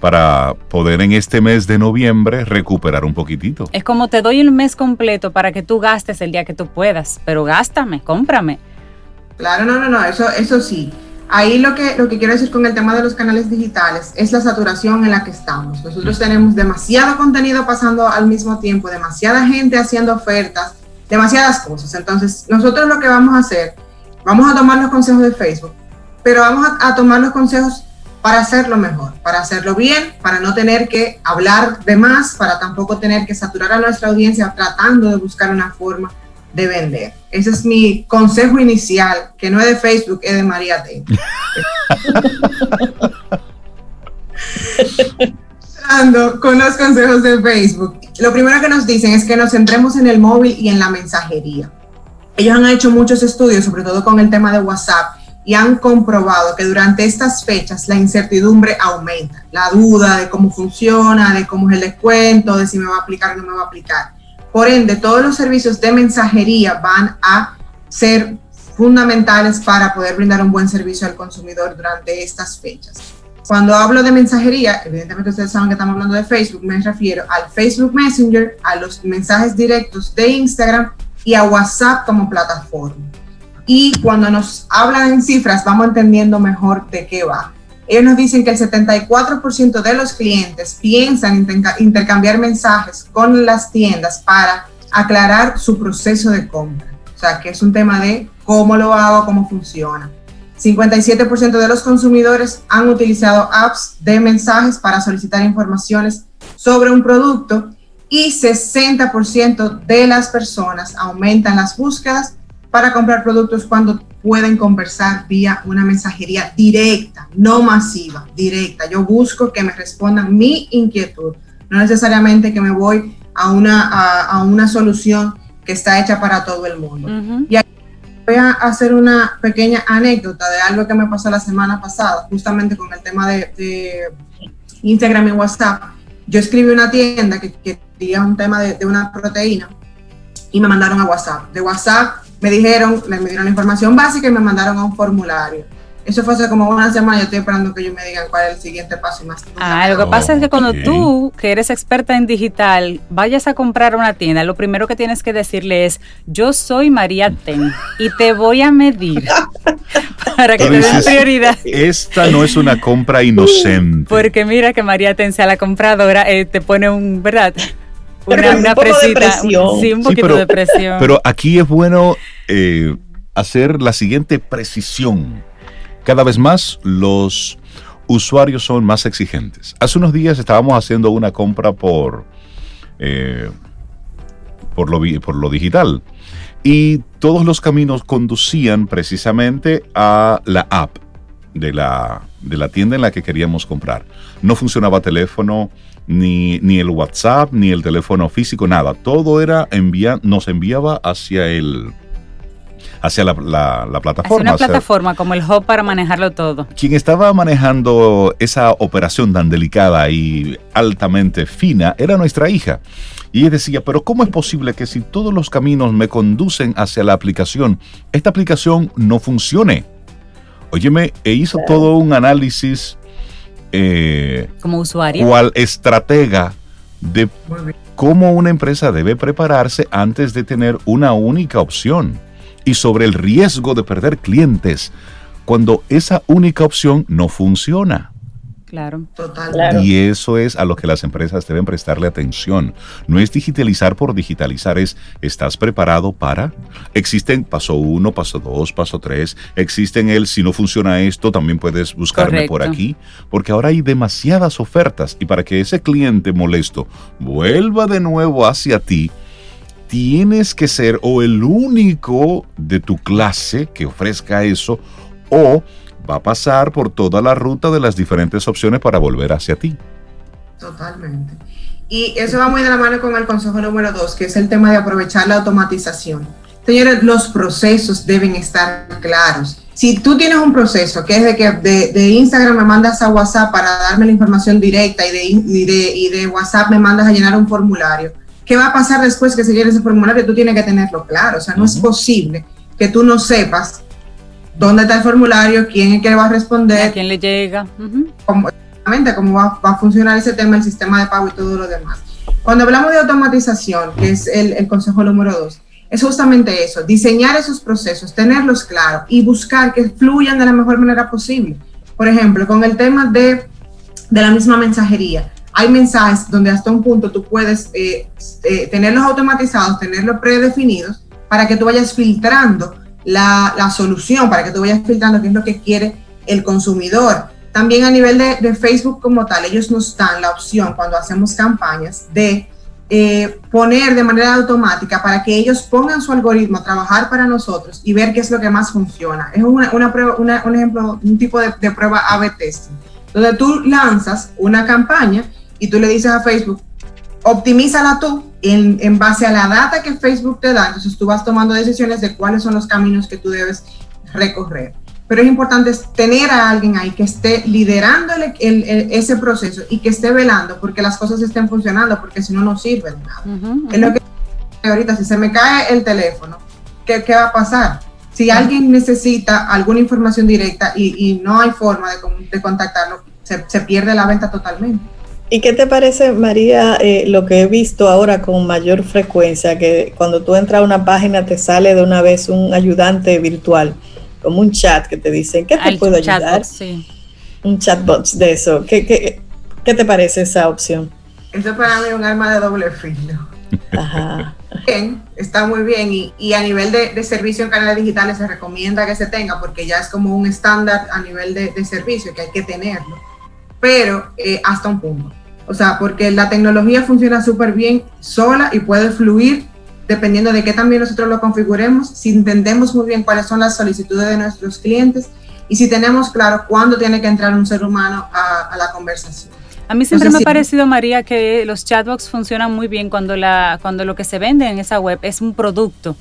para poder en este mes de noviembre recuperar un poquitito. Es como te doy el mes completo para que tú gastes el día que tú puedas, pero gástame, cómprame. Claro, no, no, no, eso, eso sí. Ahí lo que, lo que quiero decir con el tema de los canales digitales es la saturación en la que estamos. Nosotros tenemos demasiado contenido pasando al mismo tiempo, demasiada gente haciendo ofertas, demasiadas cosas. Entonces, nosotros lo que vamos a hacer, vamos a tomar los consejos de Facebook, pero vamos a tomar los consejos para hacerlo mejor, para hacerlo bien, para no tener que hablar de más, para tampoco tener que saturar a nuestra audiencia tratando de buscar una forma de vender. Ese es mi consejo inicial, que no es de Facebook, es de María T. con los consejos de Facebook. Lo primero que nos dicen es que nos centremos en el móvil y en la mensajería. Ellos han hecho muchos estudios, sobre todo con el tema de WhatsApp, y han comprobado que durante estas fechas la incertidumbre aumenta, la duda de cómo funciona, de cómo es el descuento, de si me va a aplicar o no me va a aplicar. Por ende, todos los servicios de mensajería van a ser fundamentales para poder brindar un buen servicio al consumidor durante estas fechas. Cuando hablo de mensajería, evidentemente ustedes saben que estamos hablando de Facebook, me refiero al Facebook Messenger, a los mensajes directos de Instagram y a WhatsApp como plataforma y cuando nos hablan en cifras vamos entendiendo mejor de qué va. Ellos nos dicen que el 74% de los clientes piensan intercambiar mensajes con las tiendas para aclarar su proceso de compra. O sea, que es un tema de cómo lo hago, cómo funciona. 57% de los consumidores han utilizado apps de mensajes para solicitar informaciones sobre un producto y 60% de las personas aumentan las búsquedas para comprar productos cuando pueden conversar vía una mensajería directa, no masiva, directa. Yo busco que me respondan mi inquietud, no necesariamente que me voy a una, a, una solución que está hecha para todo el mundo. Y aquí voy a hacer una pequeña anécdota de algo que me pasó la semana pasada, justamente con el tema de, Instagram y WhatsApp. Yo escribí una tienda que quería un tema de, de una proteína y me mandaron a WhatsApp. De WhatsApp me dijeron, me dieron la información básica y me mandaron a un formulario. Eso fue hace como una semana, yo estoy esperando que ellos me digan cuál es el siguiente paso y más. Ah, lo que pasa es que cuando tú, que eres experta en digital, vayas a comprar una tienda, lo primero que tienes que decirle es, yo soy María Ten y te voy a medir para que te den prioridad. Esta no es una compra inocente. Porque mira que María Ten sea la compradora, eh, te pone un, ¿verdad? Una, un. Sí, un poquito pero, de presión. Pero aquí es bueno eh, hacer la siguiente precisión. Cada vez más los usuarios son más exigentes. Hace unos días estábamos haciendo una compra por, eh, por, lo, por lo digital y todos los caminos conducían precisamente a la app de la, de la tienda en la que queríamos comprar. No funcionaba teléfono, ni, ni el WhatsApp, ni el teléfono físico, nada. Todo era envía, nos enviaba hacia el, hacia la, plataforma. Hacia una plataforma como el hub para manejarlo todo. Quien estaba manejando esa operación tan delicada y altamente fina era nuestra hija. Y ella decía, pero ¿cómo es posible que si todos los caminos me conducen hacia la aplicación, esta aplicación no funcione? Óyeme, e hizo todo un análisis eh, como usuario. Cual estratega de cómo una empresa debe prepararse antes de tener una única opción y sobre el riesgo de perder clientes cuando esa única opción no funciona. Claro. Total. Y eso es a lo que las empresas deben prestarle atención. No es digitalizar por digitalizar, es ¿estás preparado para? Existen paso uno, paso dos, paso tres. Existen el si no funciona esto, también puedes buscarme por aquí. Porque ahora hay demasiadas ofertas y para que ese cliente molesto vuelva de nuevo hacia ti, tienes que ser o el único de tu clase que ofrezca eso o va a pasar por toda la ruta de las diferentes opciones para volver hacia ti. Totalmente. Y eso va muy de la mano con el consejo número dos, que es el tema de aprovechar la automatización. Señores, los procesos deben estar claros. Si tú tienes un proceso que es de que de, Instagram me mandas a WhatsApp para darme la información directa y de, y de, WhatsApp me mandas a llenar un formulario, ¿qué va a pasar después que se llene ese formulario? Tú tienes que tenerlo claro. O sea, no es posible que tú no sepas dónde está el formulario, quién es que va a responder. A quién le llega. cómo, va, a funcionar ese tema, el sistema de pago y todo lo demás. Cuando hablamos de automatización, que es el, consejo número dos, es justamente eso, diseñar esos procesos, tenerlos claros y buscar que fluyan de la mejor manera posible. Por ejemplo, con el tema de, de la misma mensajería, hay mensajes donde hasta un punto tú puedes eh, eh, tenerlos automatizados, tenerlos predefinidos, para que tú vayas filtrando la, solución para que tú vayas filtrando qué es lo que quiere el consumidor. También a nivel de, Facebook como tal, ellos nos dan la opción cuando hacemos campañas de eh, poner de manera automática para que ellos pongan su algoritmo a trabajar para nosotros y ver qué es lo que más funciona. Es una, una prueba, un ejemplo, un tipo de, de prueba A-B testing, donde tú lanzas una campaña y tú le dices a Facebook, optimízala tú en, en, base a la data que Facebook te da. Entonces tú vas tomando decisiones de cuáles son los caminos que tú debes recorrer. Pero es importante tener a alguien ahí que esté liderando el, ese proceso y que esté velando porque las cosas estén funcionando, porque si no, no sirve de nada. Es lo que ahorita, si se me cae el teléfono, ¿qué, qué va a pasar? Si alguien necesita alguna información directa y, y no hay forma de, de contactarlo, se, se pierde la venta totalmente. ¿Y qué te parece, María, eh, lo que he visto ahora con mayor frecuencia, que cuando tú entras a una página te sale de una vez un ayudante virtual, como un chat que te dicen, ¿qué te puedo ayudar? sí. Un chatbot de eso. ¿Qué, qué, qué te parece esa opción? Eso para mí es un arma de doble filo. Ajá. Bien, está muy bien y, y a nivel de, de, servicio en canales digitales se recomienda que se tenga porque ya es como un estándar a nivel de, de servicio que hay que tenerlo pero eh, hasta un punto. O sea, porque la tecnología funciona súper bien sola y puede fluir dependiendo de qué también nosotros lo configuremos, si entendemos muy bien cuáles son las solicitudes de nuestros clientes y si tenemos claro cuándo tiene que entrar un ser humano a, la conversación. A mí siempre me ha parecido, María, que los chatbots funcionan muy bien cuando, la, cuando lo que se vende en esa web es un producto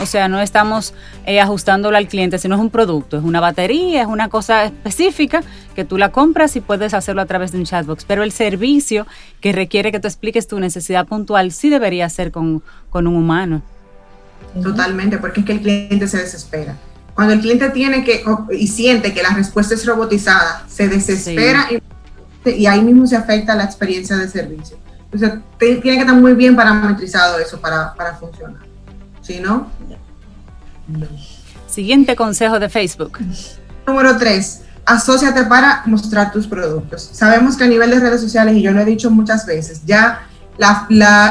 o sea, no estamos eh, ajustándolo al cliente, sino es un producto, es una batería, es una cosa específica que tú la compras y puedes hacerlo a través de un chatbox. Pero el servicio que requiere que tú expliques tu necesidad puntual sí debería ser con, un humano. Totalmente, porque es que el cliente se desespera. Cuando el cliente tiene que y siente que la respuesta es robotizada, se desespera y, ahí mismo se afecta la experiencia de servicio. Entonces, tiene que estar muy bien parametrizado eso para, para funcionar. Si no, Siguiente consejo de Facebook. Número 3. Asociate para mostrar tus productos. Sabemos que a nivel de redes sociales, y yo lo he dicho muchas veces, ya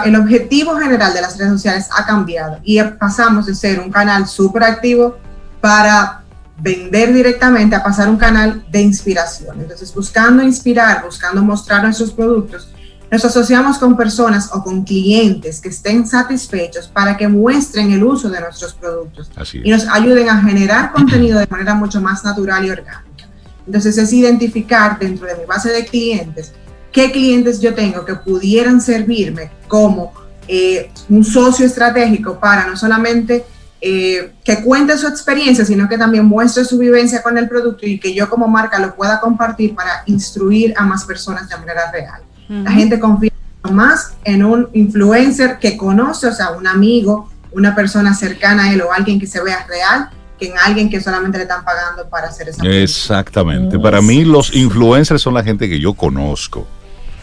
el objetivo general de las redes sociales ha cambiado y pasamos de ser un canal súper activo para vender directamente a pasar un canal de inspiración. Entonces, buscando inspirar, buscando mostrar nuestros productos, nos asociamos con personas o con clientes que estén satisfechos para que muestren el uso de nuestros productos y nos ayuden a generar contenido de manera mucho más natural y orgánica. Entonces es identificar dentro de mi base de clientes qué clientes yo tengo que pudieran servirme como eh, un socio estratégico para no solamente eh, que cuente su experiencia, sino que también muestre su vivencia con el producto y que yo como marca lo pueda compartir para instruir a más personas de manera real. La gente confía más en un influencer que conoce, o sea, un amigo, una persona cercana a él o alguien que se vea real, que en alguien que solamente le están pagando para hacer esa Exactamente. Para mí los influencers son la gente que yo conozco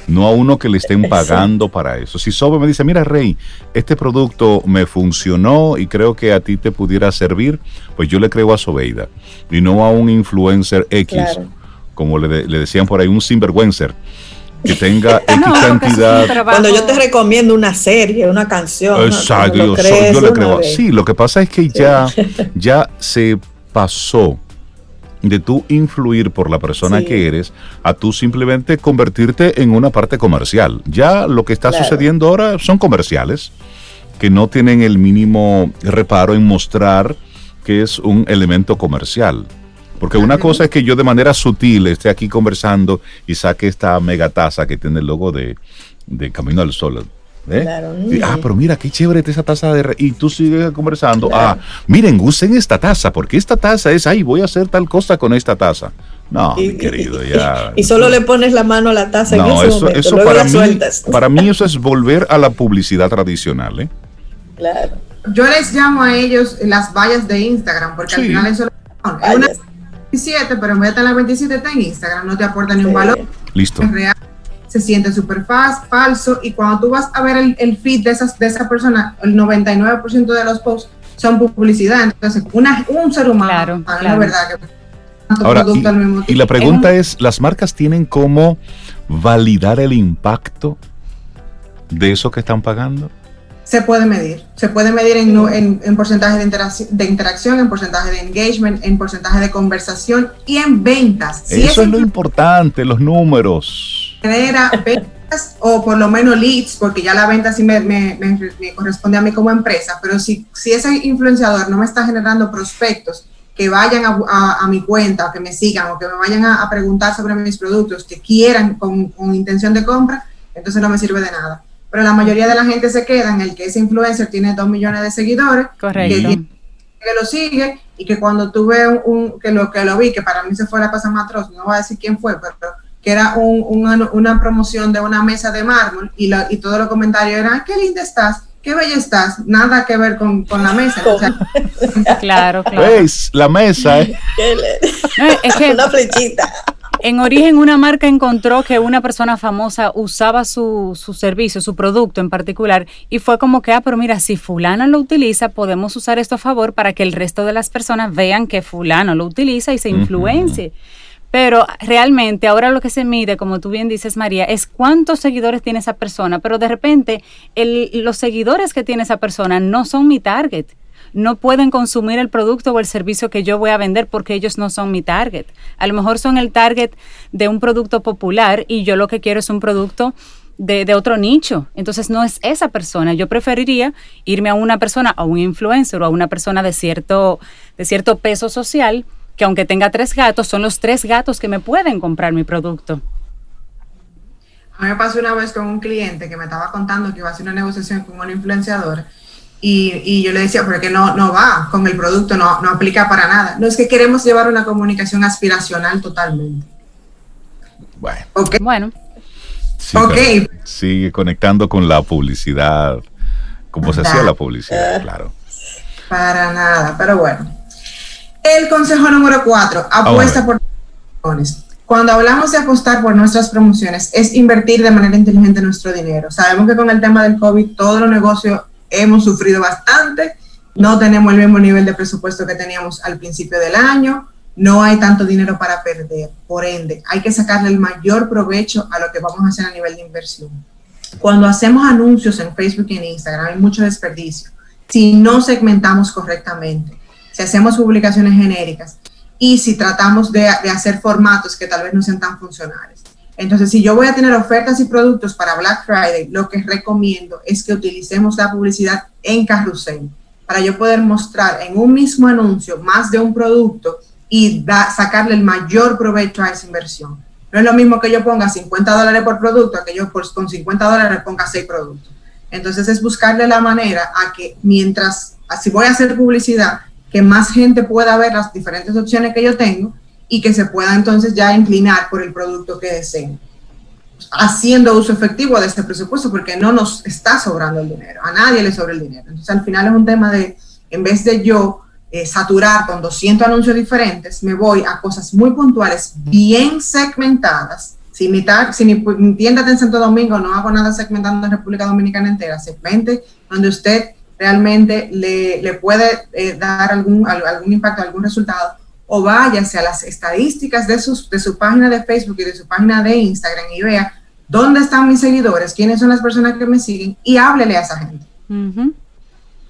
no a uno que le estén pagando para eso. Si Sobe me dice, mira Rey, este producto me funcionó y creo que a ti te pudiera servir, pues yo le creo a Sobeida y no a un influencer X, como le, decían por ahí, un sinvergüencer que tenga X cantidad. Cuando yo te recomiendo una serie, una canción. Exacto, yo, le creo. Sí, lo que pasa es que ya, ya se pasó de tú influir por la persona que eres a tú simplemente convertirte en una parte comercial. Ya lo que está sucediendo ahora son comerciales que no tienen el mínimo reparo en mostrar que es un elemento comercial. Porque una cosa es que yo de manera sutil esté aquí conversando y saque esta megataza que tiene el logo de, de Camino al Sol ¿Eh? ah, pero mira, qué chévere esa taza de... Y tú sigues conversando. Ah, miren, usen esta taza, porque esta taza es, ay, voy a hacer tal cosa con esta taza. No, mi querido, ya. Y, solo le pones la mano a la taza no, en ese eso, eso para, mí, para mí eso es volver a la publicidad tradicional, ¿eh? Claro. Yo les llamo a ellos las vallas de Instagram, porque al final eso es una 27, pero en vez de estar en la 27 está en Instagram, no te aporta ni un valor. Listo. Es real se siente súper falso y cuando tú vas a ver el, feed de, esas, de esa persona, el 99% de los posts son publicidad. Entonces, una, un ser humano, claro, la verdad que Ahora, y, la pregunta es, ¿las marcas tienen cómo validar el impacto de eso que están pagando? Se puede medir, se puede medir en, en, porcentaje de, de, interacción, en porcentaje de engagement, en porcentaje de conversación y en ventas. eso es lo importante, los números genera ventas o por lo menos leads, porque ya la venta sí me, me, me, corresponde a mí como empresa, pero si, si ese influenciador no me está generando prospectos que vayan a, a, mi cuenta o que me sigan o que me vayan a, preguntar sobre mis productos, que quieran con, con, intención de compra, entonces no me sirve de nada. Pero la mayoría de la gente se queda en el que ese influencer tiene dos millones de seguidores, Correcto. Que, que lo sigue y que cuando tuve un, un, que lo que lo vi, que para mí se fue la cosa más atroz, no voy a decir quién fue, pero que era una, promoción de una mesa de mármol y, y todos los comentarios eran, qué linda estás, qué bella estás, nada que ver con, la mesa. claro, claro. ¿Ves? La mesa, ¿eh? es que una flechita. En origen una marca encontró que una persona famosa usaba su, su, servicio, su producto en particular, y fue como que, ah, pero mira, si fulano lo utiliza, podemos usar esto a favor para que el resto de las personas vean que fulano lo utiliza y se influencie. Pero realmente ahora lo que se mide, como tú bien dices, María, es cuántos seguidores tiene esa persona, pero de repente los seguidores que tiene esa persona no son mi target. No pueden consumir el producto o el servicio que yo voy a vender porque ellos no son mi target. A lo mejor son el target de un producto popular y yo lo que quiero es un producto de, de, otro nicho. Entonces no es esa persona. Yo preferiría irme a una persona, a un influencer o a una persona de cierto, de cierto peso social que aunque tenga tres gatos, son los tres gatos que me pueden comprar mi producto. A mí me pasó una vez con un cliente que me estaba contando que iba a hacer una negociación con un influenciador y, yo le decía, porque no, no va con el producto, no, no aplica para nada. No es que queremos llevar una comunicación aspiracional totalmente. Bueno. Bueno. Sigue conectando con la publicidad, como se hacía la publicidad, claro. Para nada, pero bueno. El consejo número cuatro, apuesta por promociones. Cuando hablamos de apostar por nuestras promociones, es invertir de manera inteligente nuestro dinero. Sabemos que con el tema del COVID, todos los negocios hemos sufrido bastante, no tenemos el mismo nivel de presupuesto que teníamos al principio del año, no hay tanto dinero para perder. Por ende, hay que sacarle el mayor provecho a lo que vamos a hacer a nivel de inversión. Cuando hacemos anuncios en Facebook y en Instagram, hay mucho desperdicio si no segmentamos correctamente si hacemos publicaciones genéricas y si tratamos de, hacer formatos que tal vez no sean tan funcionales. Entonces, si yo voy a tener ofertas y productos para Black Friday, lo que recomiendo es que utilicemos la publicidad en carrusel para yo poder mostrar en un mismo anuncio más de un producto y sacarle el mayor provecho a esa inversión. No es lo mismo que yo ponga 50 dólares por producto que yo con 50 dólares ponga 6 productos. Entonces es buscarle la manera a que mientras si voy a hacer publicidad, que más gente pueda ver las diferentes opciones que yo tengo y que se pueda entonces ya inclinar por el producto que deseen haciendo uso efectivo de ese presupuesto porque no nos está sobrando el dinero, a nadie le sobra el dinero. Entonces al final es un tema de, en vez de yo eh, saturar con 200 anuncios diferentes, me voy a cosas muy puntuales, bien segmentadas. Si mi, si mi, tienda está en Santo Domingo, no hago nada segmentando en República Dominicana entera, segmente donde usted realmente le, le puede eh, dar algún, algún impacto, algún resultado o váyase a las estadísticas de, sus, de su página de Facebook y de su página de Instagram y vea dónde están mis seguidores, quiénes son las personas que me siguen y háblele a esa gente.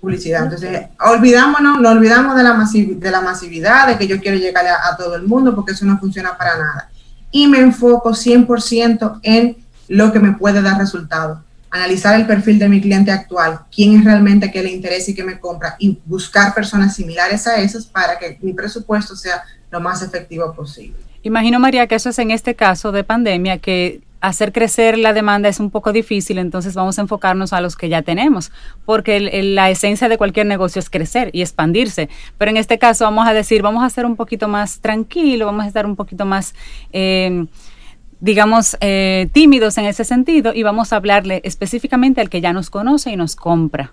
Publicidad. Entonces, olvidámonos, no olvidamos de la, de la masividad, de que yo quiero llegar a, todo el mundo, porque eso no funciona para nada. Y me enfoco 100% en lo que me puede dar resultado analizar el perfil de mi cliente actual, quién es realmente que le interesa y que me compra y buscar personas similares a esas para que mi presupuesto sea lo más efectivo posible. Imagino, María, que eso es en este caso de pandemia, que hacer crecer la demanda es un poco difícil, entonces vamos a enfocarnos a los que ya tenemos, porque la esencia de cualquier negocio es crecer y expandirse, pero en este caso vamos a decir, vamos a ser un poquito más tranquilo, vamos a estar un poquito más... Eh, digamos, eh, tímidos en ese sentido y vamos a hablarle específicamente al que ya nos conoce y nos compra.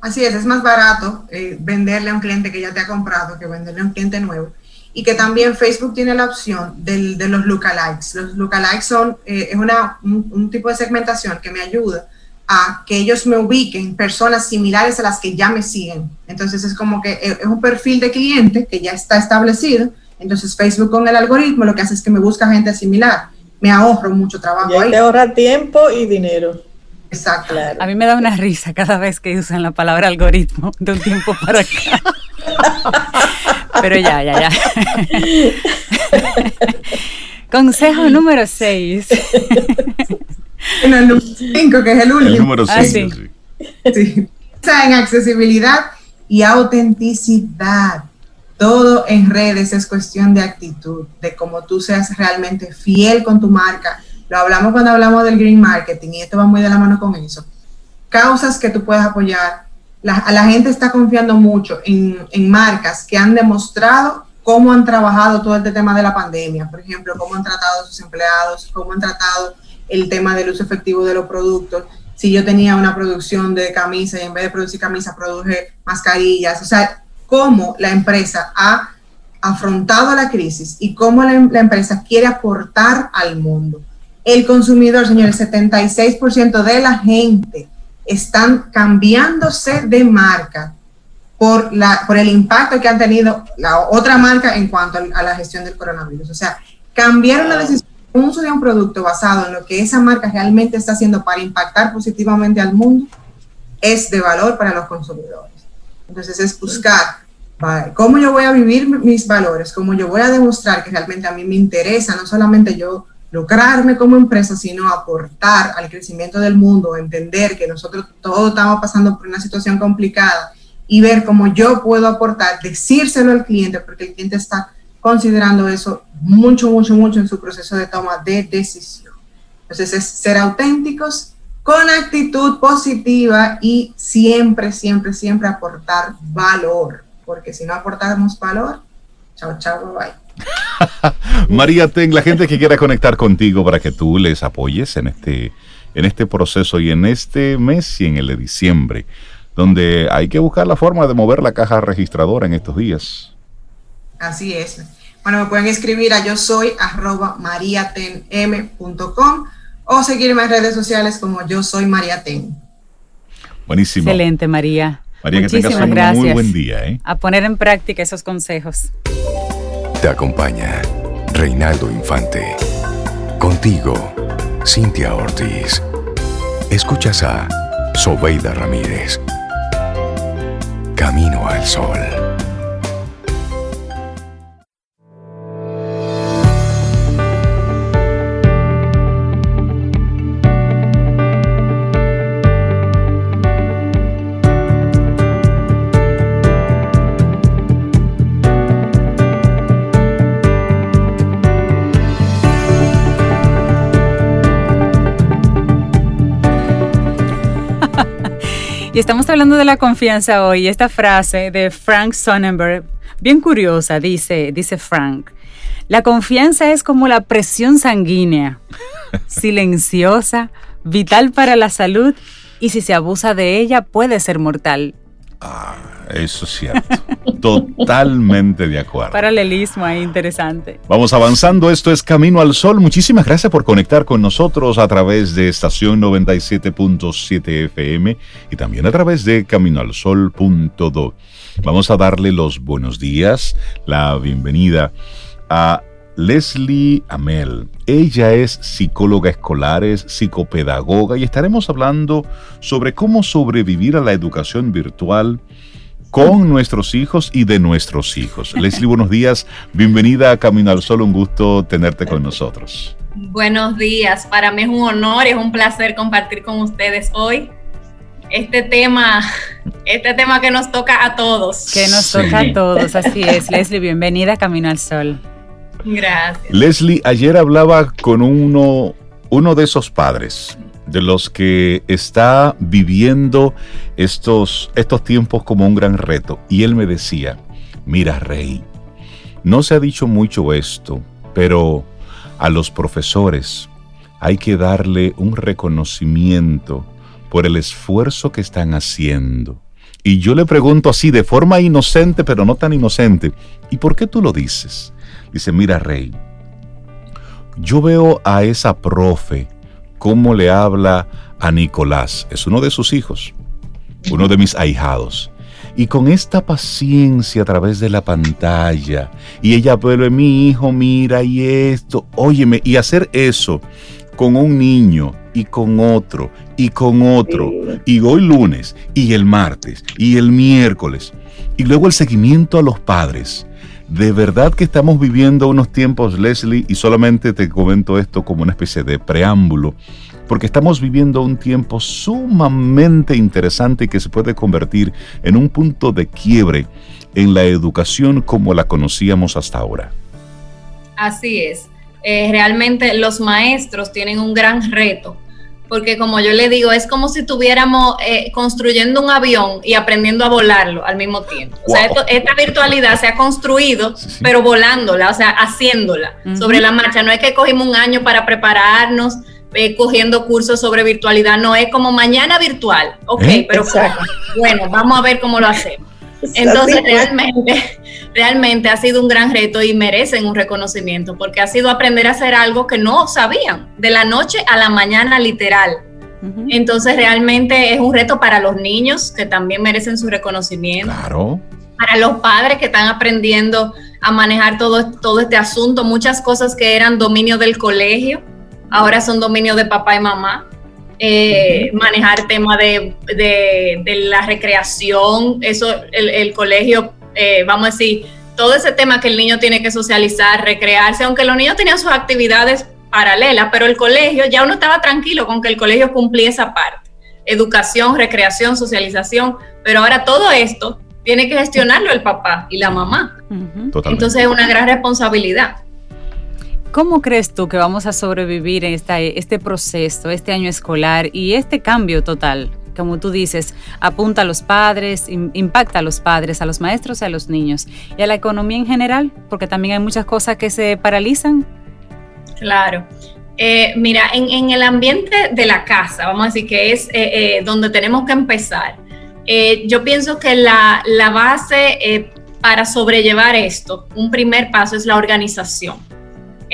Así es, es más barato eh, venderle a un cliente que ya te ha comprado que venderle a un cliente nuevo. Y que también Facebook tiene la opción del, de los lookalikes. Los lookalikes son eh, es una, un, tipo de segmentación que me ayuda a que ellos me ubiquen personas similares a las que ya me siguen. Entonces es como que es un perfil de cliente que ya está establecido entonces Facebook con el algoritmo lo que hace es que me busca gente similar. Me ahorro mucho trabajo y ahí. Te ahorra tiempo y dinero. Exacto. A mí me da una risa cada vez que usan la palabra algoritmo de un tiempo para acá. Pero ya, ya, ya. Consejo número 6. el número 5, que es el último. El número 6. Ah, sí. sí. En accesibilidad y autenticidad todo en redes es cuestión de actitud, de cómo tú seas realmente fiel con tu marca. Lo hablamos cuando hablamos del green marketing y esto va muy de la mano con eso. Causas que tú puedes apoyar. La, gente está confiando mucho en, en marcas que han demostrado cómo han trabajado todo este tema de la pandemia. Por ejemplo, cómo han tratado a sus empleados, cómo han tratado el tema del uso efectivo de los productos. Si yo tenía una producción de camisas y en vez de producir camisas produje mascarillas. O sea, cómo la empresa ha afrontado la crisis y cómo la, empresa quiere aportar al mundo. El consumidor, señor, el 76% de la gente están cambiándose de marca por, la, por el impacto que han tenido la otra marca en cuanto a, la gestión del coronavirus. O sea, cambiaron la decisión de uso de un producto basado en lo que esa marca realmente está haciendo para impactar positivamente al mundo es de valor para los consumidores. Entonces es buscar cómo yo voy a vivir mis valores, cómo yo voy a demostrar que realmente a mí me interesa no solamente yo lucrarme como empresa, sino aportar al crecimiento del mundo, entender que nosotros todos estamos pasando por una situación complicada y ver cómo yo puedo aportar, decírselo al cliente, porque el cliente está considerando eso mucho, mucho, mucho en su proceso de toma de decisión. Entonces es ser auténticos, con actitud positiva y siempre, siempre, siempre aportar valor porque si no aportamos valor, chao, chao, bye. María Ten, la gente que quiera conectar contigo para que tú les apoyes en este, en este proceso y en este mes y en el de diciembre, donde hay que buscar la forma de mover la caja registradora en estos días. Así es. Bueno, me pueden escribir a yo soy arroba mariatenm.com o seguirme en redes sociales como yo soy Mariaten. Buenísimo. Excelente, María. María, que tengas un muy buen día. ¿eh? A poner en práctica esos consejos. Te acompaña Reinaldo Infante. Contigo, Cintia Ortiz. Escuchas a Sobeida Ramírez. Camino al Sol. Y estamos hablando de la confianza hoy. Esta frase de Frank Sonnenberg, bien curiosa, dice, dice Frank. La confianza es como la presión sanguínea, silenciosa, vital para la salud y si se abusa de ella puede ser mortal. Ah, eso es cierto. Totalmente de acuerdo. Paralelismo ahí interesante. Vamos avanzando. Esto es Camino al Sol. Muchísimas gracias por conectar con nosotros a través de estación 97.7 FM y también a través de caminoalsol.do. Vamos a darle los buenos días, la bienvenida a Leslie Amel. Ella es psicóloga escolar, es psicopedagoga y estaremos hablando sobre cómo sobrevivir a la educación virtual con nuestros hijos y de nuestros hijos. Leslie, buenos días. Bienvenida a Camino al Sol. Un gusto tenerte con nosotros. Buenos días. Para mí es un honor y es un placer compartir con ustedes hoy este tema, este tema que nos toca a todos. Que nos toca a todos, así es. Leslie, bienvenida a Camino al Sol. Gracias. Leslie, ayer hablaba con uno, uno de esos padres, de los que está viviendo estos, estos tiempos como un gran reto. Y él me decía, mira, Rey, no se ha dicho mucho esto, pero a los profesores hay que darle un reconocimiento por el esfuerzo que están haciendo. Y yo le pregunto así, de forma inocente, pero no tan inocente, ¿y por qué tú lo dices? Dice, mira, Rey, yo veo a esa profe cómo le habla a Nicolás, es uno de sus hijos, uno de mis ahijados. Y con esta paciencia a través de la pantalla, y ella, pero mi hijo, mira, y esto, óyeme, y hacer eso con un niño y con otro y con otro, y hoy lunes, y el martes, y el miércoles, y luego el seguimiento a los padres de verdad que estamos viviendo unos tiempos, Leslie, y solamente te comento esto como una especie de preámbulo, porque estamos viviendo un tiempo sumamente interesante que se puede convertir en un punto de quiebre en la educación como la conocíamos hasta ahora. Así es. Eh, realmente los maestros tienen un gran reto porque como yo le digo, es como si estuviéramos eh, construyendo un avión y aprendiendo a volarlo al mismo tiempo. O sea, esta virtualidad se ha construido, pero volándola, o sea, haciéndola sobre la marcha. No es que cogimos un año para prepararnos, eh, cogiendo cursos sobre virtualidad, no es como mañana virtual. Ok, ¿Eh? pero bueno, vamos a ver cómo lo hacemos. Entonces, realmente, realmente ha sido un gran reto y merecen un reconocimiento porque ha sido aprender a hacer algo que no sabían, de la noche a la mañana literal. Entonces, realmente es un reto para los niños que también merecen su reconocimiento. Claro. Para los padres que están aprendiendo a manejar todo, todo este asunto, muchas cosas que eran dominio del colegio, ahora son dominio de papá y mamá. Eh, manejar tema de, la recreación, eso el, colegio, eh, vamos a decir, todo ese tema que el niño tiene que socializar, recrearse, aunque los niños tenían sus actividades paralelas, pero el colegio ya uno estaba tranquilo con que el colegio cumplía esa parte, educación, recreación, socialización, pero ahora todo esto tiene que gestionarlo el papá y la mamá. Entonces es una gran responsabilidad. ¿Cómo crees tú que vamos a sobrevivir en este proceso, este año escolar y este cambio total? Como tú dices, apunta a los padres, impacta a los padres, a los maestros y a los niños y a la economía en general, porque también hay muchas cosas que se paralizan. Claro. Eh, mira, en, el ambiente de la casa, vamos a decir que es eh, eh, donde tenemos que empezar, yo pienso que la, la base para sobrellevar esto, un primer paso es la organización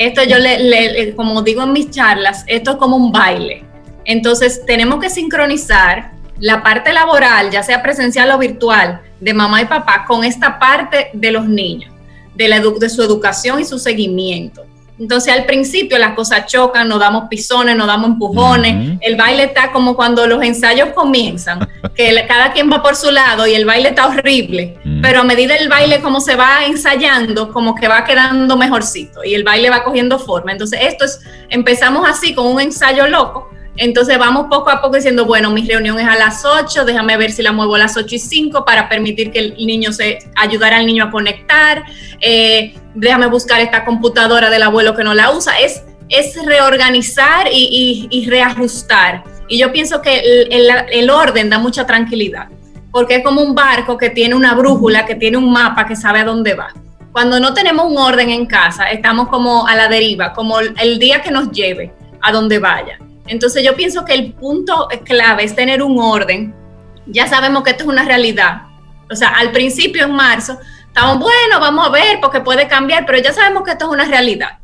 esto yo le, como digo en mis charlas, esto es como un baile. Entonces tenemos que sincronizar la parte laboral, ya sea presencial o virtual, de mamá y papá con esta parte de los niños, de, la de su educación y su seguimiento. Entonces al principio las cosas chocan, nos damos pisones, nos damos empujones, el baile está como cuando los ensayos comienzan, que cada quien va por su lado y el baile está horrible, pero a medida el baile como se va ensayando, como que va quedando mejorcito y el baile va cogiendo forma. Entonces esto es, empezamos así con un ensayo loco entonces vamos poco a poco diciendo, bueno, mi reunión es a las 8, déjame ver si la muevo a las 8 y 5 para permitir que el niño se, ayudar al niño a conectar, eh, déjame buscar esta computadora del abuelo que no la usa. Es, es reorganizar y, reajustar Y yo pienso que el, orden da mucha tranquilidad, porque es como un barco que tiene una brújula, que tiene un mapa, que sabe a dónde va. Cuando no tenemos un orden en casa, estamos como a la deriva, como el día que nos lleve a donde vaya. Entonces yo pienso que el punto clave es tener un orden. Ya sabemos que esto es una realidad. O sea, al principio en marzo, estamos, bueno, vamos a ver porque puede cambiar, pero ya sabemos que esto es una realidad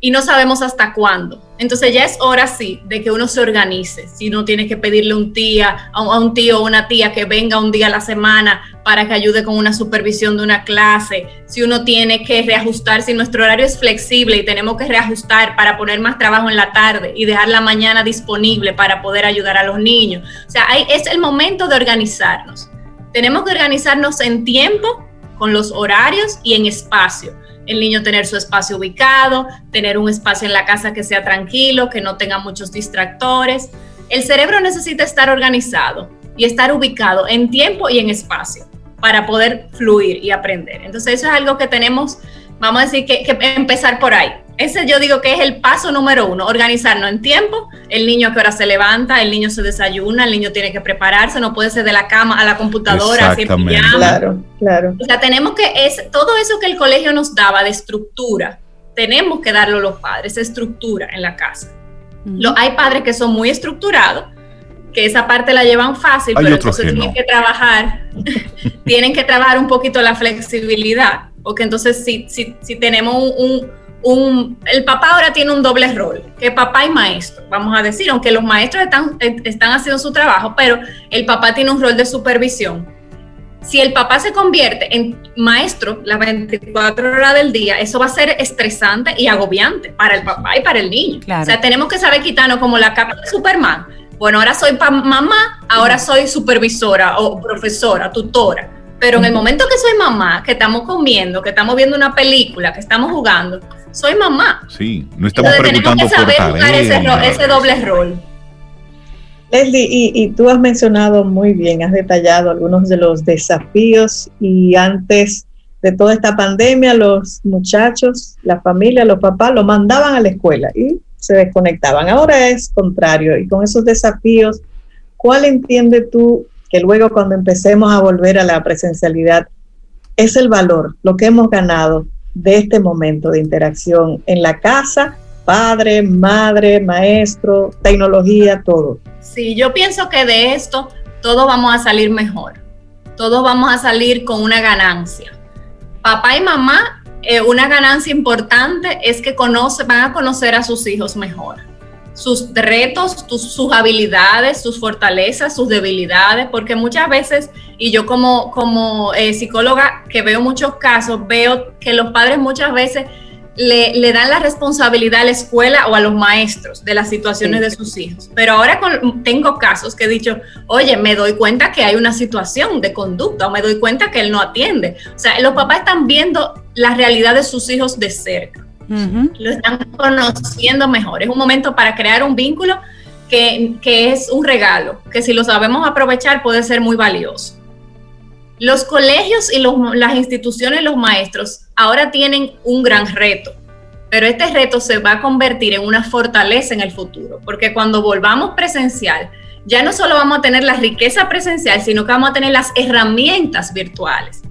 y no sabemos hasta cuándo. Entonces ya es hora sí de que uno se organice. Si uno tiene que pedirle un tía, a un tío o una tía que venga un día a la semana para que ayude con una supervisión de una clase, si uno tiene que reajustar, si nuestro horario es flexible y tenemos que reajustar para poner más trabajo en la tarde y dejar la mañana disponible para poder ayudar a los niños. O sea, es el momento de organizarnos. Tenemos que organizarnos en tiempo, con los horarios y en espacio el niño tener su espacio ubicado, tener un espacio en la casa que sea tranquilo, que no tenga muchos distractores. El cerebro necesita estar organizado y estar ubicado en tiempo y en espacio para poder fluir y aprender. Entonces eso es algo que tenemos, vamos a decir, que, que empezar por ahí. Ese yo digo que es el paso número uno, organizarnos en tiempo, el niño a qué hora se levanta, el niño se desayuna, el niño tiene que prepararse, no puede ser de la cama a la computadora, siempre Claro, claro. O sea, tenemos que, es, todo eso que el colegio nos daba de estructura, tenemos que darlo los padres, estructura en la casa. hay padres que son muy estructurados, que esa parte la llevan fácil, pero entonces tienen que trabajar, tienen que trabajar un poquito la flexibilidad, porque entonces si, si, si tenemos un el papá ahora tiene un doble rol, que papá y maestro, vamos a decir, aunque los maestros están, están haciendo su trabajo, pero el papá tiene un rol de supervisión. Si el papá se convierte en maestro las 24 horas del día, eso va a ser estresante y agobiante para el papá y para el niño. O sea, tenemos que saber quitarnos como la capa de Superman. Bueno, ahora soy mamá, ahora soy supervisora o profesora, tutora. Pero en el momento que soy mamá, que estamos comiendo, que estamos viendo una película, que estamos jugando, soy mamá. Sí, no estamos preguntando tenemos que saber jugar ese, doble rol. Leslie, y, y, tú has mencionado muy bien, has detallado algunos de los desafíos y antes de toda esta pandemia, los muchachos, la familia, los papás lo mandaban a la escuela y se desconectaban. Ahora es contrario y con esos desafíos, ¿cuál entiende tú que luego cuando empecemos a volver a la presencialidad es el valor, lo que hemos ganado de este momento de interacción en la casa, padre, madre, maestro, tecnología, todo. Sí, yo pienso que de esto todos vamos a salir mejor, todos vamos a salir con una ganancia. Papá y mamá, eh, una ganancia importante es que conoce, van a conocer a sus hijos mejor sus retos, sus habilidades, sus fortalezas, sus debilidades, porque muchas veces, y yo como, como eh, psicóloga que veo muchos casos, veo que los padres muchas veces le, dan la responsabilidad a la escuela o a los maestros de las situaciones de sus hijos. Pero ahora tengo casos que he dicho, oye, me doy cuenta que hay una situación de conducta o me doy cuenta que él no atiende. O sea, los papás están viendo la realidad de sus hijos de cerca lo están conociendo mejor. Es un momento para crear un vínculo que, es un regalo, que si lo sabemos aprovechar puede ser muy valioso. Los colegios y las instituciones, los maestros, ahora tienen un gran reto, pero este reto se va a convertir en una fortaleza en el futuro, porque cuando volvamos presencial, ya no solo vamos a tener la riqueza presencial, sino que vamos a tener las herramientas virtuales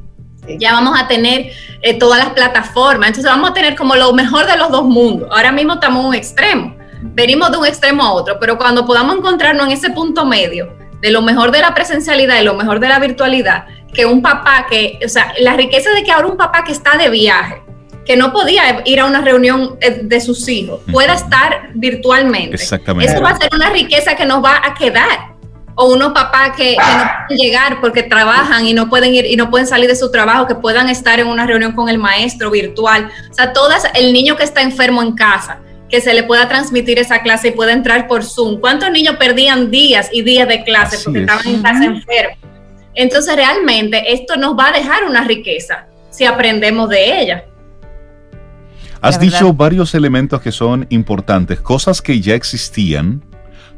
ya vamos a tener eh, todas las plataformas, entonces vamos a tener como lo mejor de los dos mundos. Ahora mismo estamos en un extremo, venimos de un extremo a otro, pero cuando podamos encontrarnos en ese punto medio, de lo mejor de la presencialidad y lo mejor de la virtualidad, que un papá que, o sea, la riqueza de que ahora un papá que está de viaje, que no podía ir a una reunión eh, de sus hijos, pueda estar virtualmente. Exactamente. Eso va a ser una riqueza que nos va a quedar o unos papás que, no pueden llegar porque trabajan y no pueden ir y no pueden salir de su trabajo, que puedan estar en una reunión con el maestro virtual. O sea, todas, el niño que está enfermo en casa, que se le pueda transmitir esa clase y pueda entrar por Zoom. ¿Cuántos niños perdían días y días de clase porque estaban en casa enfermos? Entonces, realmente esto nos va a dejar una riqueza si aprendemos de ella. Has dicho varios elementos que son importantes, cosas que ya existían,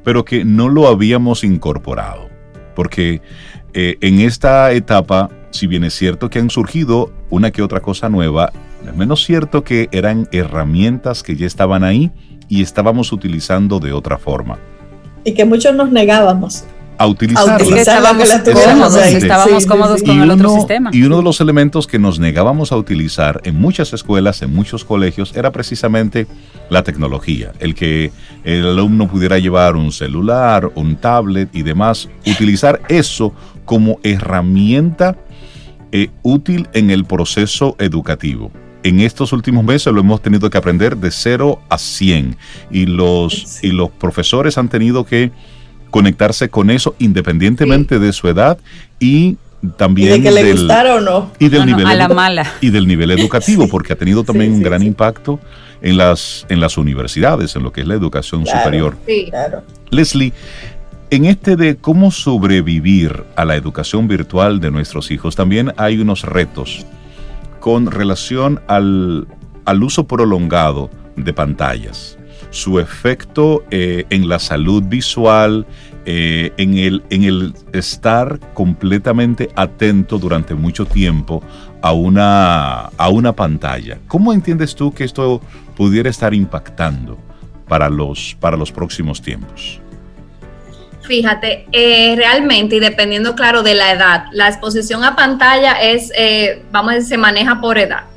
pero que no lo habíamos incorporado. Porque eh, en esta etapa, si bien es cierto que han surgido una que otra cosa nueva, es menos cierto que eran herramientas que ya estaban ahí y estábamos utilizando de otra forma. y que muchos nos negábamos a utilizarla. estábamos, cómodos, con el otro sistema. Y uno de los elementos que nos negábamos a utilizar en muchas escuelas, en muchos colegios, era precisamente la tecnología. El que el alumno pudiera llevar un celular, un tablet y demás, utilizar eso como herramienta eh, útil en el proceso educativo en estos últimos meses lo hemos tenido que aprender de 0 a 100 y los, y los profesores han tenido que conectarse con eso independientemente de su edad y también de que le gustara o no y del nivel y del nivel educativo porque ha tenido también un gran impacto en las en las universidades en lo que es la educación superior. claro. Leslie en este de cómo sobrevivir a la educación virtual de nuestros hijos también hay unos retos con relación al, al uso prolongado de pantallas su efecto eh, en la salud visual, eh, en, el, en el estar completamente atento durante mucho tiempo a una, a una pantalla. ¿Cómo entiendes tú que esto pudiera estar impactando para los, para los próximos tiempos? Fíjate, eh, realmente, y dependiendo, claro, de la edad, la exposición a pantalla es, vamos a decir, se maneja por edad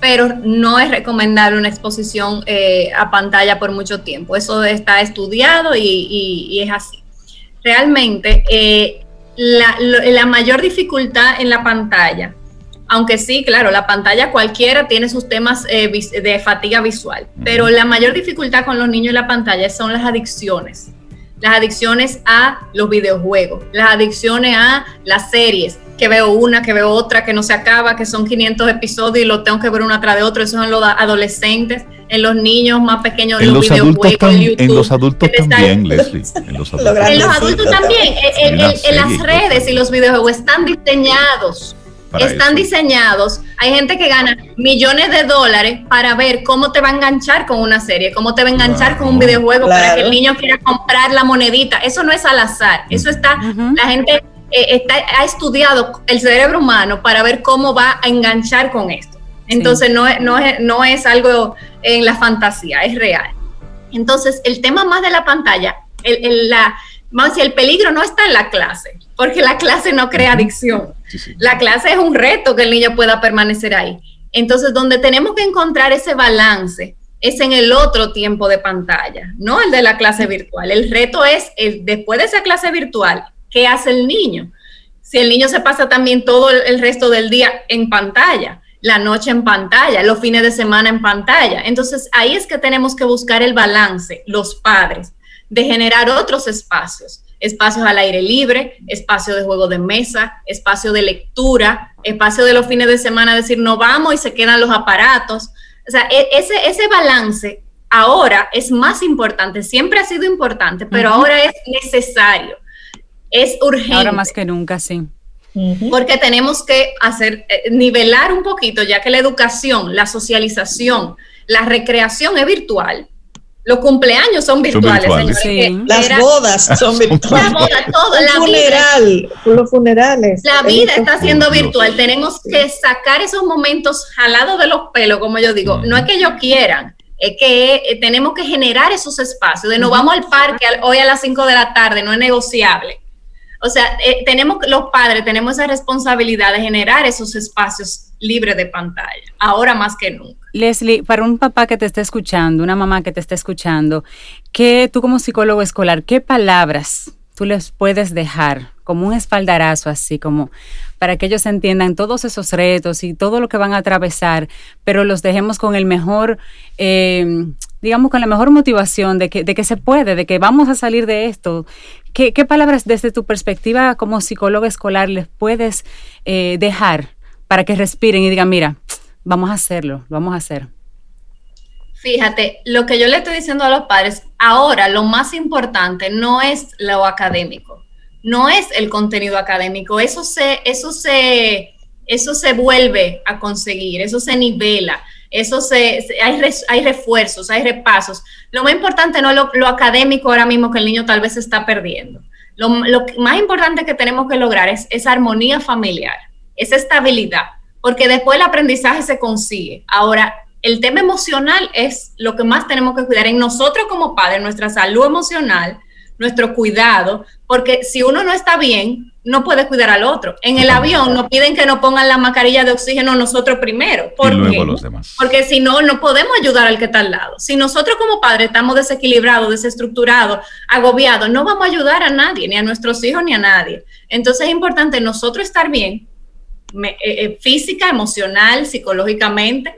pero no es recomendable una exposición eh, a pantalla por mucho tiempo. Eso está estudiado y, es así. Realmente, eh, la, mayor dificultad en la pantalla, aunque sí, claro, la pantalla cualquiera tiene sus temas eh, de fatiga visual, pero la mayor dificultad con los niños en la pantalla son las adicciones. Las adicciones a los videojuegos, las adicciones a las series, que veo una, que veo otra, que no se acaba, que son 500 episodios y lo tengo que ver uno tras de otro. Eso en los adolescentes, en los niños más pequeños, en los, adultos en los adultos también, Leslie. En los adultos, en los adultos también. En, las redes y los videojuegos están diseñados. Están diseñados. Hay gente que gana millones de dólares para ver cómo te va a enganchar con una serie, cómo te va a enganchar con un videojuego para que el niño quiera comprar la monedita. Eso no es al azar. Eso está, la gente eh, ha estudiado el cerebro humano para ver cómo va a enganchar con esto. Entonces no, es, no, es, no es algo en la fantasía, es real. Entonces el tema más de la pantalla, el, la, el peligro no está en la clase, porque la clase no crea adicción. La clase es un reto que el niño pueda permanecer ahí. Entonces donde tenemos que encontrar ese balance es en el otro tiempo de pantalla, no el de la clase virtual. El reto es el, después de esa clase virtual, ¿qué hace el niño? Si el niño se pasa también todo el resto del día en pantalla, la noche en pantalla, los fines de semana en pantalla. Entonces ahí es que tenemos que buscar el balance, los padres, de generar otros espacios, espacios al aire libre, espacio de juego de mesa, espacio de lectura, espacio de los fines de semana, decir, no vamos y se quedan los aparatos. O sea, e, ese, ese balance ahora es más importante, siempre ha sido importante, pero ahora es necesario es urgente. Ahora más que nunca, sí. Porque tenemos que hacer, eh, nivelar un poquito, ya que la educación, la socialización, la recreación es virtual. Los cumpleaños son virtuales, Las bodas son virtuales. La boda, todo, la funeral, los funerales. La vida está siendo virtual. Tenemos que sacar esos momentos jalados de los pelos, como yo digo. No es que ellos quieran, es que eh, tenemos que generar esos espacios. De no vamos al parque hoy a las 5 de la tarde, no es negociable o sea, eh, tenemos, los padres tenemos esa responsabilidad de generar esos espacios libres de pantalla, ahora más que nunca. Leslie, para un papá que te esté escuchando, una mamá que te esté escuchando, ¿qué tú como psicólogo escolar, qué palabras tú les puedes dejar como un espaldarazo así, como para que ellos entiendan todos esos retos y todo lo que van a atravesar, pero los dejemos con el mejor, eh, digamos, con la mejor motivación de que, de que se puede, de que vamos a salir de esto. ¿Qué, palabras desde tu perspectiva como psicólogo escolar les puedes eh, dejar para que respiren y digan, mira, vamos a hacerlo, lo vamos a hacer? Fíjate, lo que yo le estoy diciendo a los padres, ahora lo más importante no es lo académico, no es el contenido académico, eso se, eso se, eso se vuelve a conseguir, eso se nivela, eso se, hay, hay, refuerzos, hay repasos. Lo más importante no es lo, académico ahora mismo que el niño tal vez está perdiendo. Lo, más importante que tenemos que lograr es esa armonía familiar, esa estabilidad, porque después el aprendizaje se consigue. Ahora, el tema emocional es lo que más tenemos que cuidar en nosotros como padres, nuestra salud emocional, nuestro cuidado, porque si uno no está bien, no puede cuidar al otro. En el avión nos piden que nos pongan la mascarilla de oxígeno nosotros primero. ¿Por y luego los demás. Porque si no, no podemos ayudar al que está al lado. Si nosotros como padres estamos desequilibrados, desestructurados, agobiados, no vamos a ayudar a nadie, ni a nuestros hijos, ni a nadie. Entonces es importante nosotros estar bien, eh, eh, física, emocional, psicológicamente,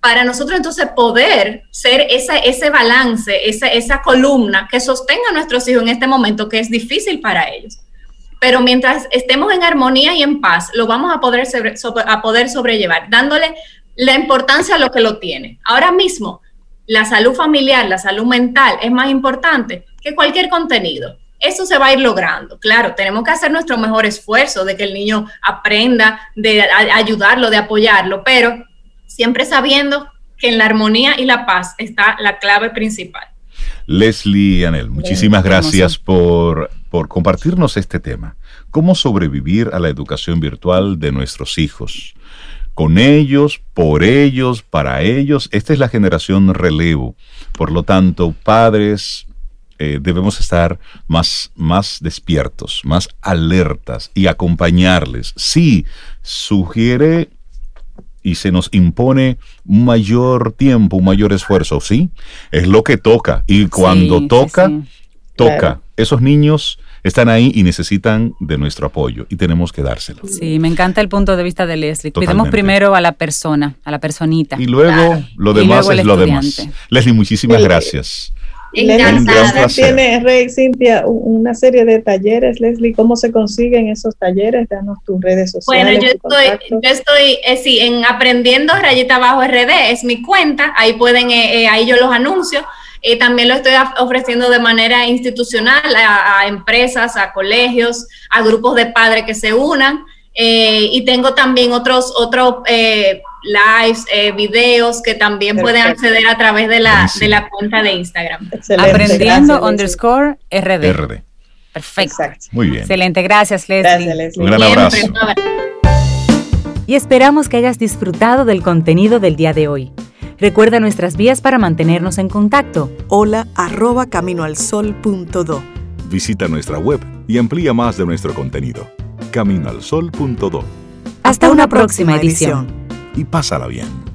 para nosotros entonces poder ser ese balance, esa, esa columna que sostenga a nuestros hijos en este momento que es difícil para ellos. Pero mientras estemos en armonía y en paz, lo vamos a poder, a poder sobrellevar, dándole la importancia a lo que lo tiene. Ahora mismo, la salud familiar, la salud mental es más importante que cualquier contenido. Eso se va a ir logrando. Claro, tenemos que hacer nuestro mejor esfuerzo de que el niño aprenda, de ayudarlo, de apoyarlo, pero siempre sabiendo que en la armonía y la paz está la clave principal. Leslie Anel, muchísimas gracias por, por compartirnos este tema. ¿Cómo sobrevivir a la educación virtual de nuestros hijos? Con ellos, por ellos, para ellos. Esta es la generación relevo. Por lo tanto, padres, eh, debemos estar más, más despiertos, más alertas y acompañarles. Sí, sugiere y se nos impone un mayor tiempo, un mayor esfuerzo, ¿sí? Es lo que toca. Y cuando toca, toca. Esos niños están ahí y necesitan de nuestro apoyo y tenemos que dárselo. Sí, me encanta el punto de vista de Leslie. Cuidemos primero a la persona, a la personita. Y luego lo demás es lo demás. Leslie, muchísimas gracias. Leslie tiene, Rey Cintia, una serie de talleres. Leslie, ¿cómo se consiguen esos talleres? Danos tus redes sociales. Bueno, yo estoy, yo estoy eh, sí, en Aprendiendo Rayita Bajo RD, es mi cuenta. Ahí pueden, eh, eh, ahí yo los anuncio. Y también lo estoy ofreciendo de manera institucional a, empresas, a colegios, a grupos de padres que se unan. y tengo también otros, otros lives, eh, videos que también pueden acceder a través de la, de la cuenta de Instagram. Aprendiendo underscore RD. RD. Perfecto. Muy bien. Excelente. Gracias, Leslie. Un gran abrazo. Y esperamos que hayas disfrutado del contenido del día de hoy. Recuerda nuestras vías para mantenernos en contacto. Hola arroba caminoalsol.do. Visita nuestra web y amplía más de nuestro contenido. Caminoalsol.do. Hasta, una, próxima, edición y pásala bien.